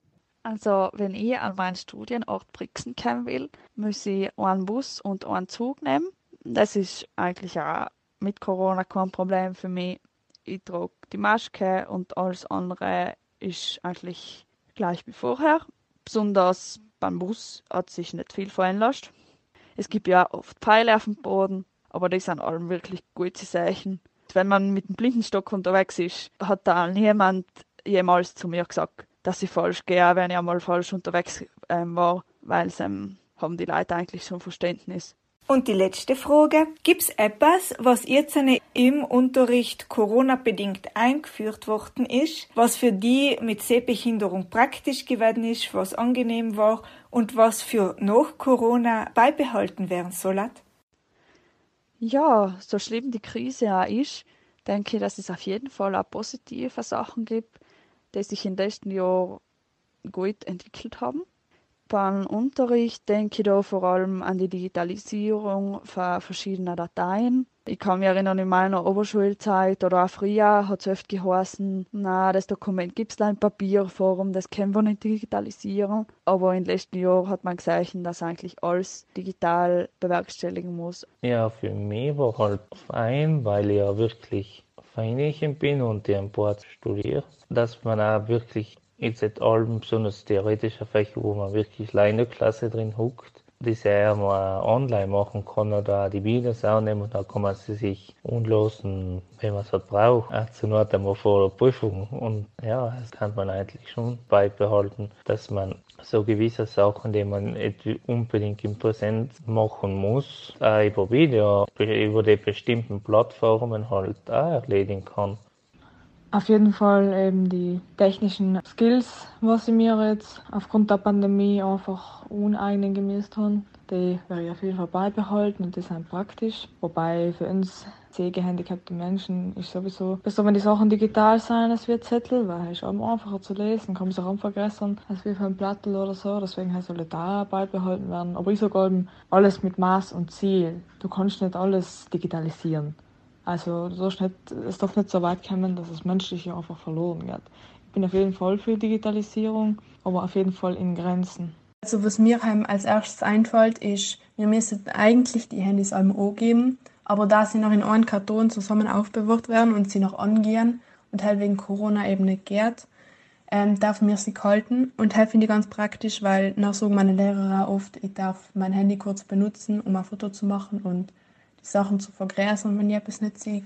also, wenn ich an meinen Studienort Brixen kommen will, muss ich einen Bus und einen Zug nehmen. Das ist eigentlich auch mit Corona kein Problem für mich. Ich trage die Maske und alles andere ist eigentlich gleich wie vorher. Besonders beim Bus hat sich nicht viel verändert. Es gibt ja oft Pfeile auf dem Boden, aber die sind alle wirklich gut zu sehen. Wenn man mit dem Blindenstock unterwegs ist, hat da niemand jemals zu mir gesagt, dass ich falsch gehe, wenn ich einmal falsch unterwegs ähm, war, weil ähm, haben die Leute eigentlich schon Verständnis. Und die letzte Frage. Gibt es etwas, was jetzt im Unterricht Corona-bedingt eingeführt worden ist, was für die mit Sehbehinderung praktisch geworden ist, was angenehm war und was für nach Corona beibehalten werden soll? Ja, so schlimm die Krise auch ist, denke ich, dass es auf jeden Fall auch positive Sachen gibt die sich in den letzten Jahren gut entwickelt haben. Digitalen Unterricht denke ich da vor allem an die Digitalisierung von verschiedener Dateien. Ich kann mich erinnern, in meiner Oberschulzeit oder auch früher hat es oft geheißen, na, das Dokument gibt es in Papierform, das können wir nicht digitalisieren. Aber in den letzten Jahren hat man gesagt, dass eigentlich alles digital bewerkstelligen muss. Ja, für mich war halt fein, weil ich ja wirklich Feinchen bin und ich ein Board studiere, dass man auch wirklich jetzt nicht allem besonders theoretische Fächer, wo man wirklich alleine Klasse drin huckt, die sehr mal online machen kann oder die Videos aufnehmen und dann kann man sie sich unlosen, wenn man es halt braucht, auch zur Not einmal vor der Prüfung. Und ja, das kann man eigentlich schon beibehalten, dass man so gewisse Sachen, die man unbedingt im Präsenz machen muss, auch über Video, über die bestimmten Plattformen halt auch erledigen kann. Auf jeden Fall eben die technischen Skills, was ich mir jetzt aufgrund der Pandemie einfach uneignen gemisst habe, die werde ich auf jeden Fall beibehalten und die sind praktisch. Wobei für uns sehgehandicapte Menschen ist sowieso besser, wenn die Sachen digital sein als wie Zettel, weil es auch einfacher zu lesen, kann man sich auch vergessen als für ein Plattel oder so. Deswegen soll da beibehalten werden. Aber ich sage eben, alles mit Maß und Ziel. Du kannst nicht alles digitalisieren. Also nicht, es darf nicht so weit kommen, dass das Menschliche einfach verloren geht. Ich bin auf jeden Fall für Digitalisierung, aber auf jeden Fall in Grenzen. Also was mir als erstes einfällt, ist, wir müssen eigentlich die Handys allem angeben, aber da sie noch in einem Karton zusammen aufbewahrt werden und sie noch angehen und halt wegen Corona eben nicht geht, ähm, darf mir sie halten und halt finde ich ganz praktisch, weil nach sagen meine Lehrer oft, ich darf mein Handy kurz benutzen, um ein Foto zu machen und die Sachen zu vergrößern, wenn ich etwas nicht sehe.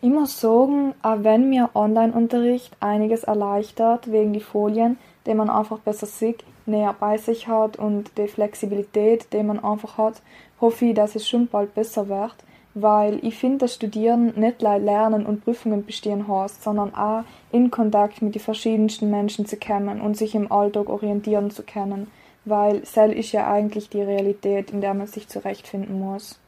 Ich muss sagen, auch wenn mir Online-Unterricht einiges erleichtert wegen die Folien, die man einfach besser sieht, näher bei sich hat und die Flexibilität, die man einfach hat, hoffe ich, dass es schon bald besser wird, weil ich finde, dass Studieren nicht leider Lernen und Prüfungen bestehen heißt, sondern auch in Kontakt mit den verschiedensten Menschen zu kommen und sich im Alltag orientieren zu können, weil Cell ist ja eigentlich die Realität, in der man sich zurechtfinden muss.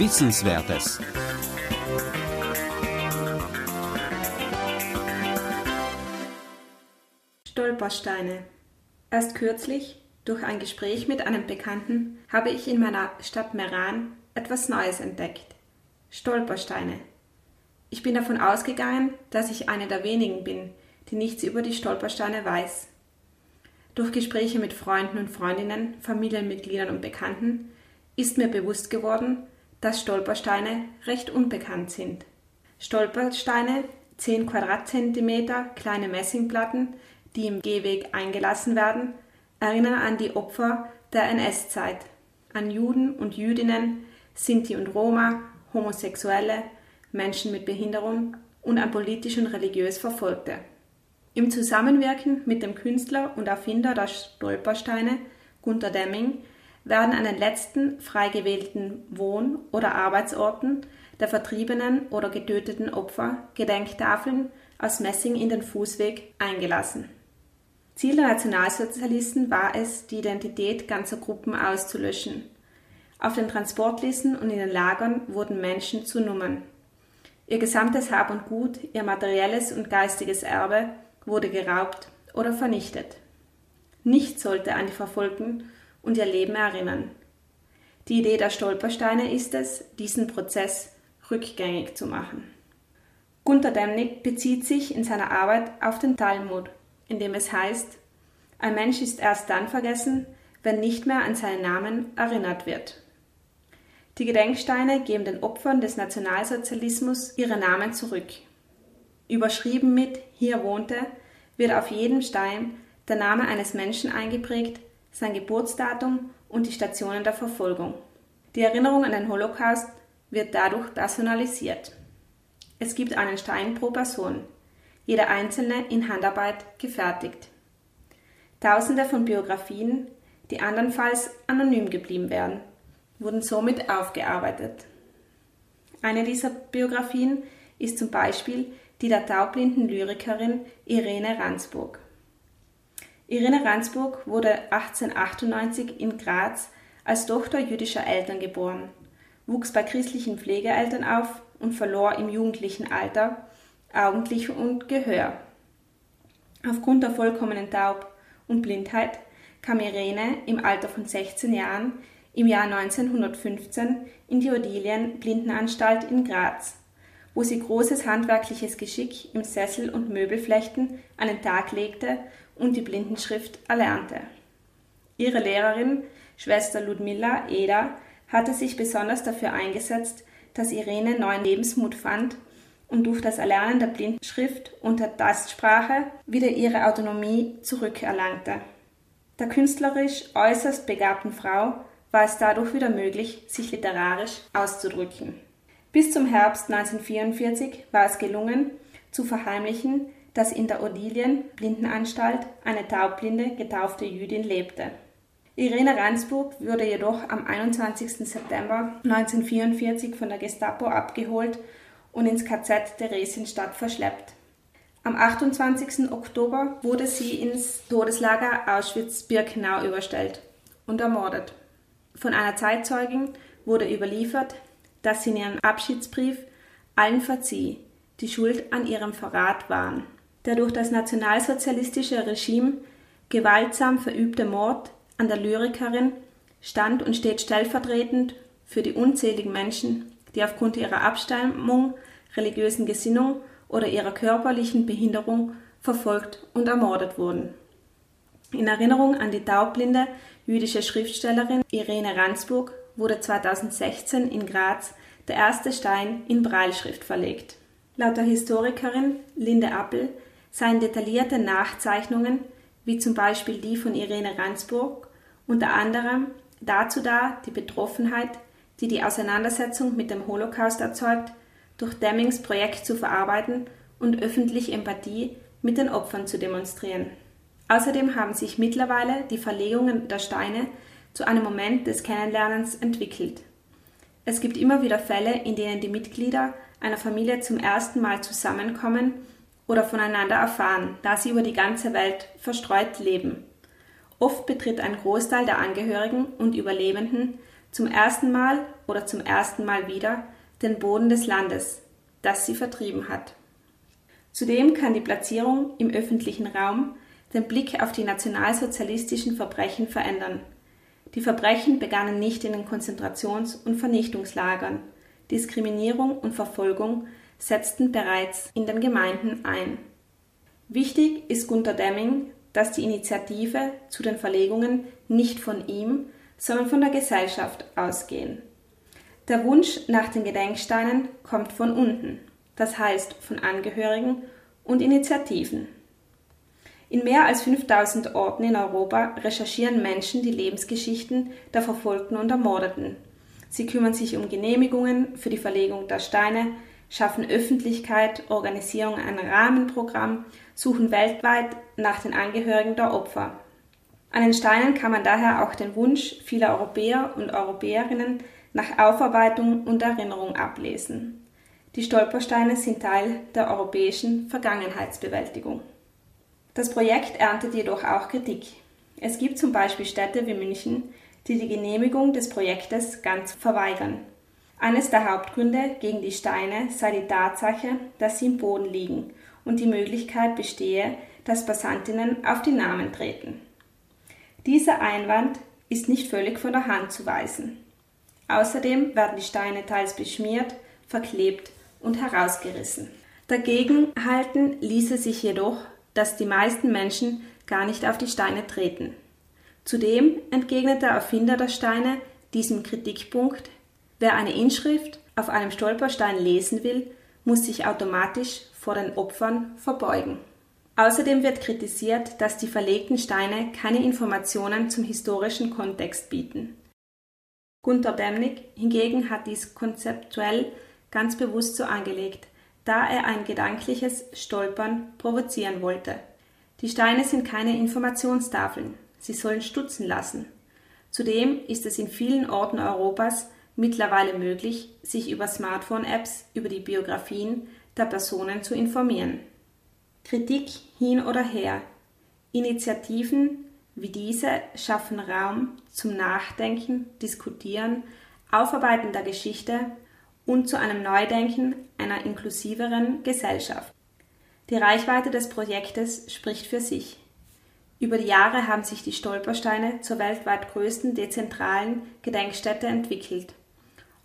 Wissenswertes. Stolpersteine. Erst kürzlich, durch ein Gespräch mit einem Bekannten, habe ich in meiner Stadt Meran etwas Neues entdeckt. Stolpersteine. Ich bin davon ausgegangen, dass ich eine der wenigen bin, die nichts über die Stolpersteine weiß. Durch Gespräche mit Freunden und Freundinnen, Familienmitgliedern und Bekannten ist mir bewusst geworden, dass Stolpersteine recht unbekannt sind. Stolpersteine, 10 Quadratzentimeter kleine Messingplatten, die im Gehweg eingelassen werden, erinnern an die Opfer der NS-Zeit, an Juden und Jüdinnen, Sinti und Roma, Homosexuelle, Menschen mit Behinderung und an politisch und religiös Verfolgte. Im Zusammenwirken mit dem Künstler und Erfinder der Stolpersteine, Gunter Demming, werden an den letzten frei gewählten Wohn- oder Arbeitsorten der vertriebenen oder getöteten Opfer Gedenktafeln aus Messing in den Fußweg eingelassen. Ziel der Nationalsozialisten war es, die Identität ganzer Gruppen auszulöschen. Auf den Transportlisten und in den Lagern wurden Menschen zu Nummern. Ihr gesamtes Hab und Gut, ihr materielles und geistiges Erbe wurde geraubt oder vernichtet. Nichts sollte an die Verfolgten und ihr Leben erinnern. Die Idee der Stolpersteine ist es, diesen Prozess rückgängig zu machen. Gunther Demnig bezieht sich in seiner Arbeit auf den Talmud, in dem es heißt, ein Mensch ist erst dann vergessen, wenn nicht mehr an seinen Namen erinnert wird. Die Gedenksteine geben den Opfern des Nationalsozialismus ihre Namen zurück. Überschrieben mit Hier wohnte wird auf jedem Stein der Name eines Menschen eingeprägt, sein Geburtsdatum und die Stationen der Verfolgung. Die Erinnerung an den Holocaust wird dadurch personalisiert. Es gibt einen Stein pro Person, jeder einzelne in Handarbeit gefertigt. Tausende von Biografien, die andernfalls anonym geblieben wären, wurden somit aufgearbeitet. Eine dieser Biografien ist zum Beispiel die der taubblinden Lyrikerin Irene Ransburg. Irene Ransburg wurde 1898 in Graz als Tochter jüdischer Eltern geboren, wuchs bei christlichen Pflegeeltern auf und verlor im jugendlichen Alter Augenlicht und Gehör. Aufgrund der vollkommenen Taub- und Blindheit kam Irene im Alter von 16 Jahren im Jahr 1915 in die Odilien Blindenanstalt in Graz, wo sie großes handwerkliches Geschick im Sessel- und Möbelflechten an den Tag legte und die Blindenschrift erlernte. Ihre Lehrerin, Schwester Ludmilla Eder, hatte sich besonders dafür eingesetzt, dass Irene neuen Lebensmut fand und durch das Erlernen der Blindenschrift und der Tastsprache wieder ihre Autonomie zurückerlangte. Der künstlerisch äußerst begabten Frau war es dadurch wieder möglich, sich literarisch auszudrücken. Bis zum Herbst 1944 war es gelungen, zu verheimlichen, dass in der Odilien Blindenanstalt eine taubblinde, getaufte Jüdin lebte. Irene Reinsburg wurde jedoch am 21. September 1944 von der Gestapo abgeholt und ins KZ Theresienstadt verschleppt. Am 28. Oktober wurde sie ins Todeslager Auschwitz-Birkenau überstellt und ermordet. Von einer Zeitzeugin wurde überliefert, dass sie in ihrem Abschiedsbrief allen verzieh, die schuld an ihrem Verrat waren. Der durch das nationalsozialistische Regime gewaltsam verübte Mord an der Lyrikerin stand und steht stellvertretend für die unzähligen Menschen, die aufgrund ihrer Abstammung, religiösen Gesinnung oder ihrer körperlichen Behinderung verfolgt und ermordet wurden. In Erinnerung an die taubblinde jüdische Schriftstellerin Irene Ransburg wurde 2016 in Graz der erste Stein in Breilschrift verlegt. Laut der Historikerin Linde Appel seien detaillierte Nachzeichnungen, wie zum Beispiel die von Irene Ransburg, unter anderem dazu da, die Betroffenheit, die die Auseinandersetzung mit dem Holocaust erzeugt, durch Demings Projekt zu verarbeiten und öffentlich Empathie mit den Opfern zu demonstrieren. Außerdem haben sich mittlerweile die Verlegungen der Steine zu einem Moment des Kennenlernens entwickelt. Es gibt immer wieder Fälle, in denen die Mitglieder einer Familie zum ersten Mal zusammenkommen oder voneinander erfahren, da sie über die ganze Welt verstreut leben. Oft betritt ein Großteil der Angehörigen und Überlebenden zum ersten Mal oder zum ersten Mal wieder den Boden des Landes, das sie vertrieben hat. Zudem kann die Platzierung im öffentlichen Raum den Blick auf die nationalsozialistischen Verbrechen verändern. Die Verbrechen begannen nicht in den Konzentrations- und Vernichtungslagern. Diskriminierung und Verfolgung setzten bereits in den Gemeinden ein. Wichtig ist Gunter Demming, dass die Initiative zu den Verlegungen nicht von ihm, sondern von der Gesellschaft ausgehen. Der Wunsch nach den Gedenksteinen kommt von unten, das heißt von Angehörigen und Initiativen. In mehr als 5000 Orten in Europa recherchieren Menschen die Lebensgeschichten der Verfolgten und Ermordeten. Sie kümmern sich um Genehmigungen für die Verlegung der Steine, schaffen Öffentlichkeit, organisieren ein Rahmenprogramm, suchen weltweit nach den Angehörigen der Opfer. An den Steinen kann man daher auch den Wunsch vieler Europäer und Europäerinnen nach Aufarbeitung und Erinnerung ablesen. Die Stolpersteine sind Teil der europäischen Vergangenheitsbewältigung. Das Projekt erntet jedoch auch Kritik. Es gibt zum Beispiel Städte wie München, die die Genehmigung des Projektes ganz verweigern. Eines der Hauptgründe gegen die Steine sei die Tatsache, dass sie im Boden liegen und die Möglichkeit bestehe, dass Passantinnen auf die Namen treten. Dieser Einwand ist nicht völlig von der Hand zu weisen. Außerdem werden die Steine teils beschmiert, verklebt und herausgerissen. Dagegen halten ließe sich jedoch, dass die meisten Menschen gar nicht auf die Steine treten. Zudem entgegnet der Erfinder der Steine diesem Kritikpunkt, wer eine Inschrift auf einem Stolperstein lesen will, muss sich automatisch vor den Opfern verbeugen. Außerdem wird kritisiert, dass die verlegten Steine keine Informationen zum historischen Kontext bieten. Gunther Demnig hingegen hat dies konzeptuell ganz bewusst so angelegt, da er ein gedankliches Stolpern provozieren wollte. Die Steine sind keine Informationstafeln, sie sollen stutzen lassen. Zudem ist es in vielen Orten Europas mittlerweile möglich, sich über Smartphone-Apps über die Biografien der Personen zu informieren. Kritik hin oder her. Initiativen wie diese schaffen Raum zum Nachdenken, Diskutieren, Aufarbeiten der Geschichte und zu einem Neudenken einer inklusiveren Gesellschaft. Die Reichweite des Projektes spricht für sich. Über die Jahre haben sich die Stolpersteine zur weltweit größten dezentralen Gedenkstätte entwickelt.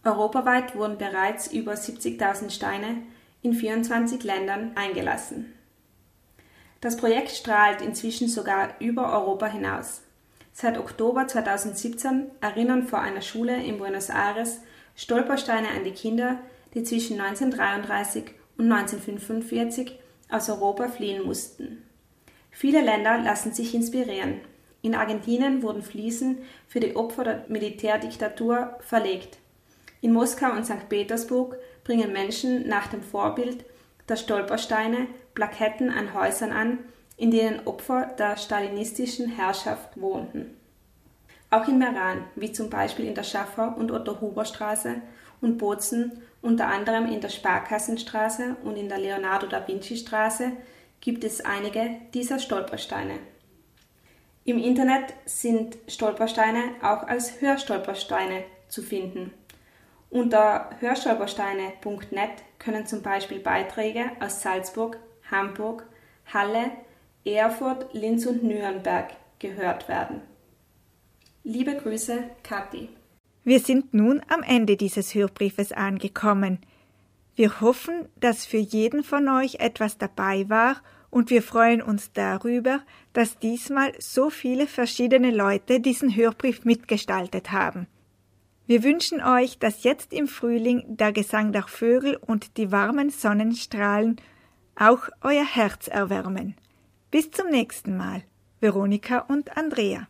Europaweit wurden bereits über 70.000 Steine in 24 Ländern eingelassen. Das Projekt strahlt inzwischen sogar über Europa hinaus. Seit Oktober 2017 erinnern vor einer Schule in Buenos Aires Stolpersteine an die Kinder, die zwischen 1933 und 1945 aus Europa fliehen mussten. Viele Länder lassen sich inspirieren. In Argentinien wurden Fliesen für die Opfer der Militärdiktatur verlegt. In Moskau und St. Petersburg bringen Menschen nach dem Vorbild der Stolpersteine Plaketten an Häusern an, in denen Opfer der stalinistischen Herrschaft wohnten. Auch in Meran, wie zum Beispiel in der Schaffer- und Otto-Huber-Straße und Bozen, unter anderem in der Sparkassenstraße und in der Leonardo da Vinci-Straße, gibt es einige dieser Stolpersteine. Im Internet sind Stolpersteine auch als Hörstolpersteine zu finden. Unter hörstolpersteine.net können zum Beispiel Beiträge aus Salzburg, Hamburg, Halle, Erfurt, Linz und Nürnberg gehört werden. Liebe Grüße, Kathi. Wir sind nun am Ende dieses Hörbriefes angekommen. Wir hoffen, dass für jeden von euch etwas dabei war und wir freuen uns darüber, dass diesmal so viele verschiedene Leute diesen Hörbrief mitgestaltet haben. Wir wünschen euch, dass jetzt im Frühling der Gesang der Vögel und die warmen Sonnenstrahlen auch euer Herz erwärmen. Bis zum nächsten Mal. Veronika und Andrea.